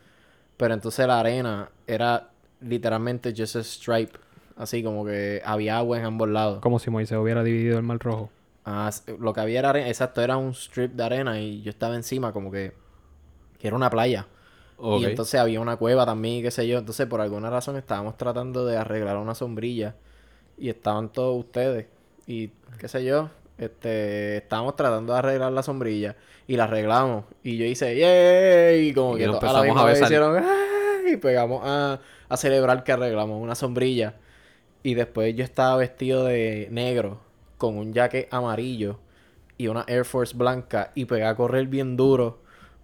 S1: pero entonces la arena era literalmente just a stripe, así como que había agua en ambos lados.
S3: Como si Moisés hubiera dividido el mar rojo.
S1: Ah, lo que había era arena, exacto, era un strip de arena y yo estaba encima como que, que era una playa. Y entonces había una cueva también, qué sé yo. Entonces, por alguna razón, estábamos tratando de arreglar una sombrilla. Y estaban todos ustedes. Y qué sé yo. Este, estábamos tratando de arreglar la sombrilla. Y la arreglamos. Y yo hice, ¡yay! Y como
S2: Y
S1: que a la misma
S2: a
S1: vez hicieron, ¡ay! y pegamos a, a celebrar que arreglamos una sombrilla. Y después yo estaba vestido de negro con un jacket amarillo y una Air Force blanca y pegué a correr bien duro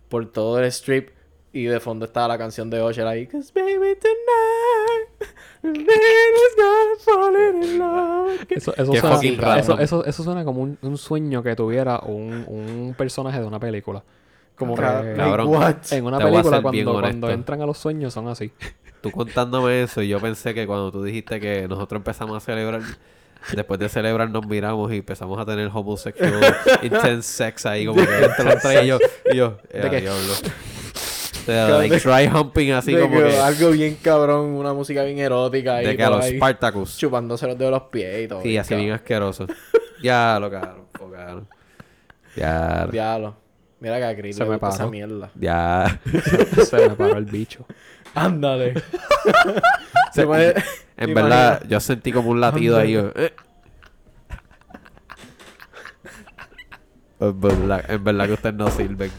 S1: por todo el strip y de fondo estaba la canción de Usher ahí. Cause baby tonight, the man is gonna fall in love. [LAUGHS]
S3: Eso, eso, suena, eso,
S2: random.
S3: eso, eso suena como un, un sueño que tuviera un, un personaje de una película. Como que
S2: Cabrón.
S3: en una película cuando, cuando entran a los sueños son así.
S2: Tú contándome eso y yo pensé que cuando tú dijiste que nosotros empezamos a celebrar, después de celebrar nos miramos y empezamos a tener homosexual [LAUGHS] intense sex ahí como que entre los tres y yo, y yo, [LAUGHS]
S3: ¿De qué?
S2: diablo. O sea, [LAUGHS] like dry humping así
S1: De
S2: como
S1: que
S2: que,
S1: algo bien cabrón, una música bien erótica ahí,
S2: de que a los Spartacus.
S1: chupándose los dedos de los pies y todo.
S2: Sí, así bien asqueroso. Ya lo cagaron, focaron. Ya,
S1: Diablo. Mira que a Chris
S3: Se
S1: le
S3: me
S1: gusta esa mierda.
S2: ya.
S3: Se me paró el bicho.
S1: Ándale. [LAUGHS] Se puede...
S2: En
S1: Imagina-
S2: verdad, yo sentí como un latido ahí. eh. En verdad, en verdad que ustedes no sirven.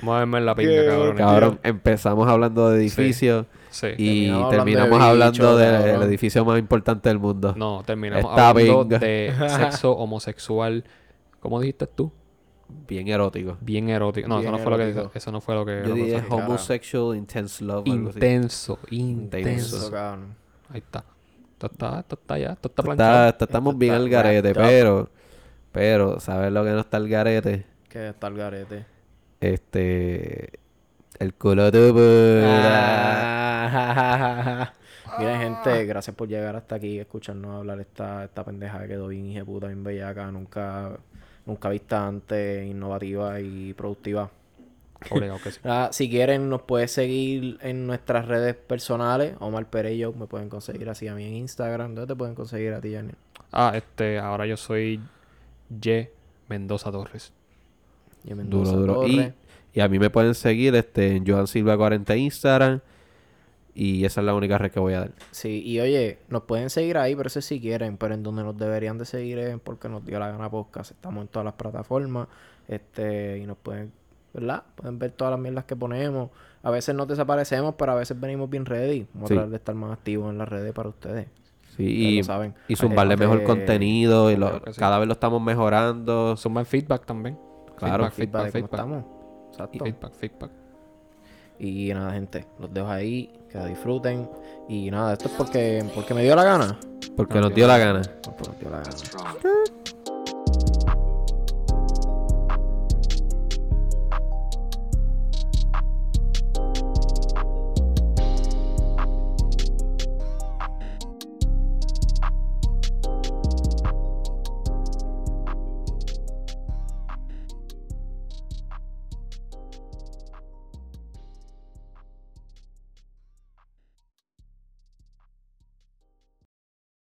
S3: Vamos a verme en la pinga,
S1: Qué
S3: cabrón.
S2: Cabrón, empezamos hablando de edificios
S3: Sí.
S2: y
S1: Terminamos
S2: terminamos
S1: hablando
S2: hablando
S1: de
S2: del edificio más importante del mundo.
S3: No, terminamos
S2: Esta
S3: hablando
S2: pinga.
S3: de [LAUGHS] sexo homosexual. ¿Cómo dijiste tú?
S2: Bien erótico.
S3: Bien erótico. No,
S1: Bien
S3: eso no fue lo que eso no fue lo que
S2: Yo dije homosexual intense love.
S3: intenso,
S2: Intenso.
S3: intenso.
S1: Eso, cabrón.
S3: Ahí está. Esto está, esto está ya, esto está planchado.
S2: está- estamos
S1: Esto
S2: bien al garete, pero, pero, ¿sabes lo que no está al garete?
S1: Que está el garete.
S2: Este, el culo de.
S1: Ah, [LAUGHS] Miren, gente, gracias por llegar hasta aquí y escucharnos hablar esta, esta pendeja que quedó bien puta, bien bellaca, nunca, nunca vista antes, innovativa y productiva.
S3: Obligado que sí. [LAUGHS]
S1: Ah, si quieren, nos puedes seguir en nuestras redes personales. Omar Perello, me pueden conseguir así a mí en Instagram. ¿Dónde te pueden conseguir a ti, Jenny?
S3: Ah, este, ahora yo soy Ye Mendoza Torres.
S1: Y en
S2: Duro,
S1: Mendoza
S2: duro. Y, y a mí me pueden seguir este, en Joan Silva 40 Instagram. Y esa es la única red que voy a dar.
S1: Sí, y oye, nos pueden seguir ahí, pero eso sí quieren, pero en donde nos deberían de seguir es porque nos dio la gana podcast. Estamos en todas las plataformas, este, y nos pueden, ¿verdad? Pueden ver todas las mierdas que ponemos. A veces nos desaparecemos, pero a veces venimos bien ready. Vamos
S2: Sí.
S1: a tratar de estar más activos en las redes para ustedes.
S2: Sí, y,
S1: lo saben.
S2: y zumbarle
S1: Además
S2: mejor
S1: de-
S2: contenido. Y lo-
S3: sí.
S2: Cada vez lo estamos mejorando.
S3: Suman feedback también.
S2: Claro.
S3: Feedback, feedback,
S1: feedback de cómo
S3: feedback.
S1: estamos. Exacto.
S3: Feedback, feedback.
S1: Y nada, gente, los dejo ahí, que la disfruten. Y nada, esto es porque, porque me dio la gana.
S2: Porque nos dio la gana.
S1: Porque nos dio la gana.